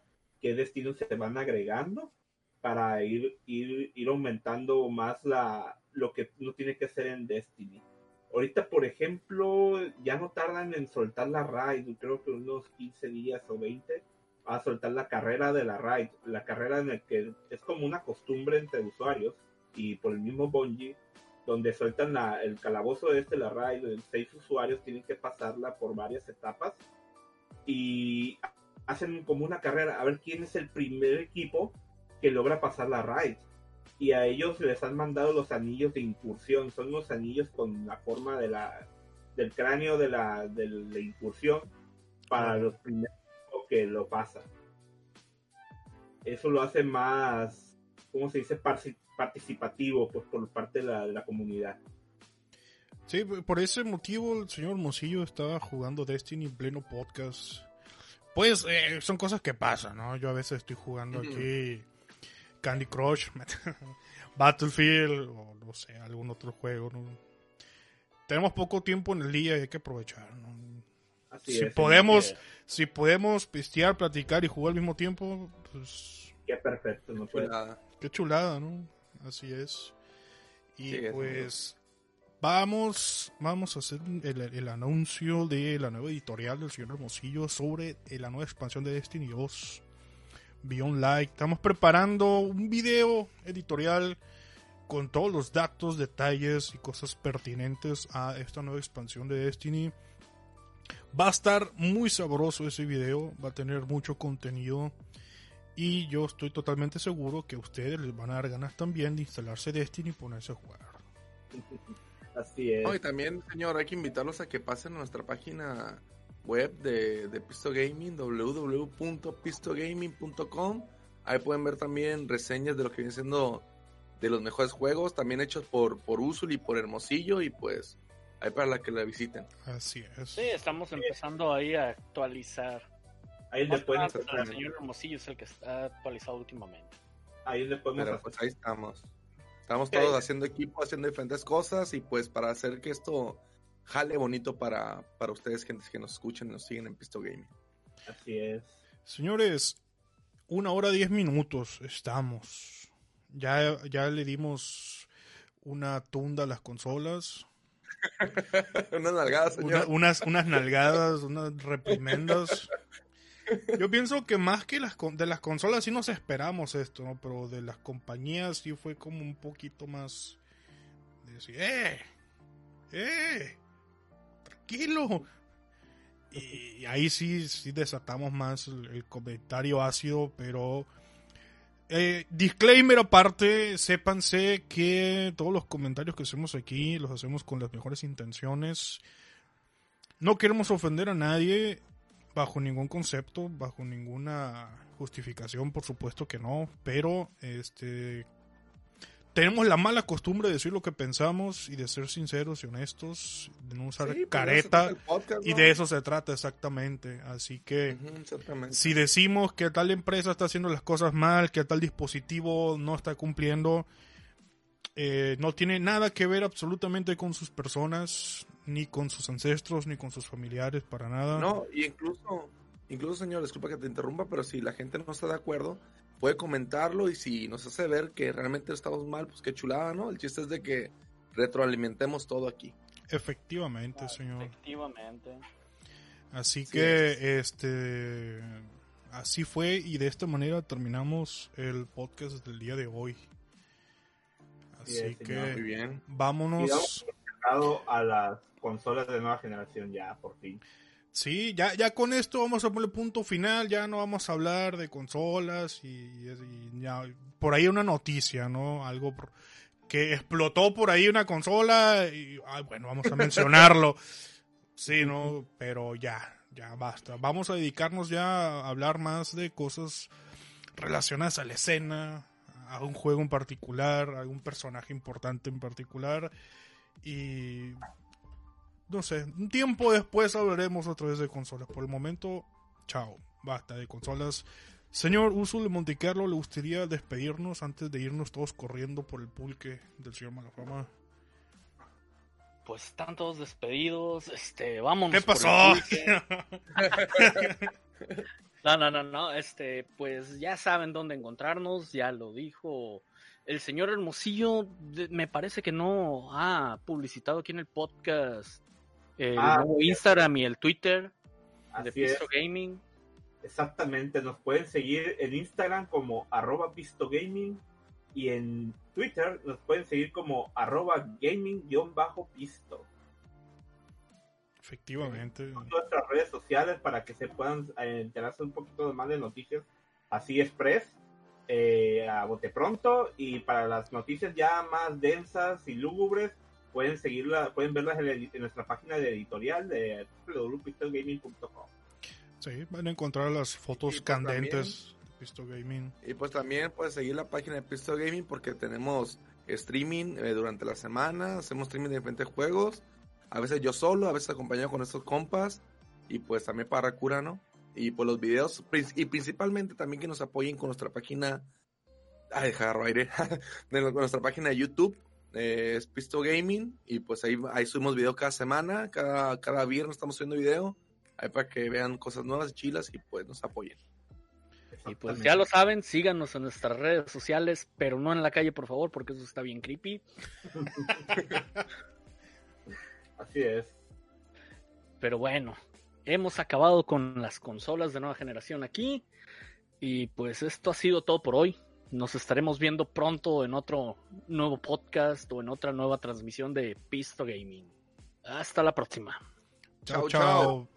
qué destinos se van agregando para ir, ir, ir aumentando más la, lo que no tiene que ser en Destiny. Ahorita, por ejemplo, ya no tardan en soltar la raid, creo que unos 15 días o 20, a soltar la carrera de la raid, la carrera en la que es como una costumbre entre usuarios y por el mismo Bungie, donde sueltan el calabozo de este, la raid, seis usuarios tienen que pasarla por varias etapas y hacen como una carrera, a ver quién es el primer equipo que logra pasar la raid y a ellos les han mandado los anillos de incursión. Son los anillos con la forma de la, del cráneo de la, de la incursión para los primeros que lo pasan. Eso lo hace más, ¿cómo se dice? Participativo pues, por parte de la, de la comunidad. Sí, por ese motivo el señor Mosillo estaba jugando Destiny en pleno podcast. Pues eh, son cosas que pasan, ¿no? Yo a veces estoy jugando aquí Candy Crush, Battlefield o no sé, algún otro juego. Tenemos poco tiempo en el día y hay que aprovechar. si podemos, si podemos pistear, platicar y jugar al mismo tiempo, pues qué perfecto, no puede. Qué chulada, ¿no? Así es. Y pues vamos, vamos a hacer el, anuncio de la nueva editorial del señor Hermosillo sobre la nueva expansión de Destiny 2. Beyond Light. Estamos preparando un video editorial con todos los datos, detalles y cosas pertinentes a esta nueva expansión de Destiny. Va a estar muy sabroso ese video, va a tener mucho contenido y yo estoy totalmente seguro que a ustedes les van a dar ganas también de instalarse Destiny y ponerse a jugar. Así es. y también, señor, hay que invitarlos a que pasen a nuestra página web de, de Pisto Gaming, www.pistogaming.com. Ahí pueden ver también reseñas de lo que viene siendo de los mejores juegos, también hechos por, por Usul y por Hermosillo, y pues ahí para la que la visiten. Así es. Sí, estamos empezando ahí a actualizar. Ahí le pueden El señor Hermosillo es el que está actualizado últimamente. Ahí le podemos pues ahí estamos. Estamos todos haciendo equipo, haciendo diferentes cosas y pues para hacer que esto jale bonito para, para ustedes, gente que nos escuchan y nos siguen en Pisto Gaming. Así es. Señores, una hora diez minutos estamos. Ya, ya le dimos una tunda a las consolas. unas nalgadas, señor. unas, unas nalgadas, unas reprimendas. Yo pienso que más que las de las consolas sí nos esperamos esto, ¿no? Pero de las compañías sí fue como un poquito más de decir, ¡eh! ¡eh! ¡tranquilo! Y, ahí sí, sí desatamos más el, comentario ácido, pero... Eh, disclaimer aparte, sépanse que todos los comentarios que hacemos aquí los hacemos con las mejores intenciones. No queremos ofender a nadie bajo ningún concepto, bajo ninguna justificación, por supuesto que no, pero este tenemos la mala costumbre de decir lo que pensamos y de ser sinceros y honestos, de no usar pues, careta. Y de eso se trata exactamente. Así que si decimos que tal empresa está haciendo las cosas mal, que tal dispositivo no está cumpliendo, eh, no tiene nada que ver absolutamente con sus personas, ni con sus ancestros, ni con sus familiares, para nada. No, y incluso, incluso señor, disculpa que te interrumpa, pero si la gente no está de acuerdo, puede comentarlo y si nos hace ver que realmente estamos mal, pues qué chulada, ¿no? El chiste es de que retroalimentemos todo aquí. Efectivamente, ah, señor. Efectivamente. Así que, este, así fue y de esta manera terminamos el podcast del día de hoy. Así que, muy bien. vámonos. a las consolas de nueva generación ya, por fin. Sí, ya, ya con esto vamos a poner punto final, ya no vamos a hablar de consolas y, ya, por ahí una noticia, ¿no? Algo que explotó por ahí una consola y, bueno, vamos a mencionarlo. Sí, ¿no? Pero ya, ya basta. Vamos a dedicarnos ya a hablar más de cosas relacionadas a la escena, a un juego en particular, a un personaje importante en particular. Y no sé, un tiempo después hablaremos otra vez de consolas. Por el momento, chao, basta de consolas. Señor de Montecarlo, ¿le gustaría despedirnos antes de irnos todos corriendo por el pulque del señor Malafama? Pues están todos despedidos, este, vámonos. ¿Qué pasó? no, no, no, no, este, pues ya saben dónde encontrarnos, ya lo dijo el señor Hermosillo, me parece que no ha publicitado aquí en el podcast el ah, nuevo Instagram y el Twitter de Pisto Gaming. Exactamente, nos pueden seguir en Instagram como arroba Pisto Gaming y en Twitter nos pueden seguir como arroba gaming-pisto. Efectivamente. nuestras redes sociales para que se puedan eh, enterarse un poquito más de noticias así express eh, a bote pronto y para las noticias ya más densas y lúgubres pueden seguirla, pueden verlas en, nuestra página de editorial de www.pistolgaming.com. Sí, van a encontrar las fotos pues candentes de Pistol Gaming. Y pues también pueden seguir la página de Pistol Gaming porque tenemos streaming eh, durante la semana, hacemos streaming de diferentes juegos, a veces yo solo, a veces acompañado con estos compas y pues también para cura, ¿no? Y pues los videos y principalmente también que nos apoyen con nuestra página ay, dejar aire de nuestra página de YouTube eh, es Pisto Gaming y pues ahí, ahí subimos video cada semana, cada, cada viernes estamos subiendo video, ahí para que vean cosas nuevas y chilas y pues nos apoyen. Y pues ya lo saben, síganos en nuestras redes sociales, pero no en la calle, por favor, porque eso está bien creepy. Así es. Pero bueno, hemos acabado con las consolas de nueva generación aquí. Y pues esto ha sido todo por hoy. Nos estaremos viendo pronto en otro nuevo podcast o en otra nueva transmisión de Pisto Gaming. Hasta la próxima. chao. chao.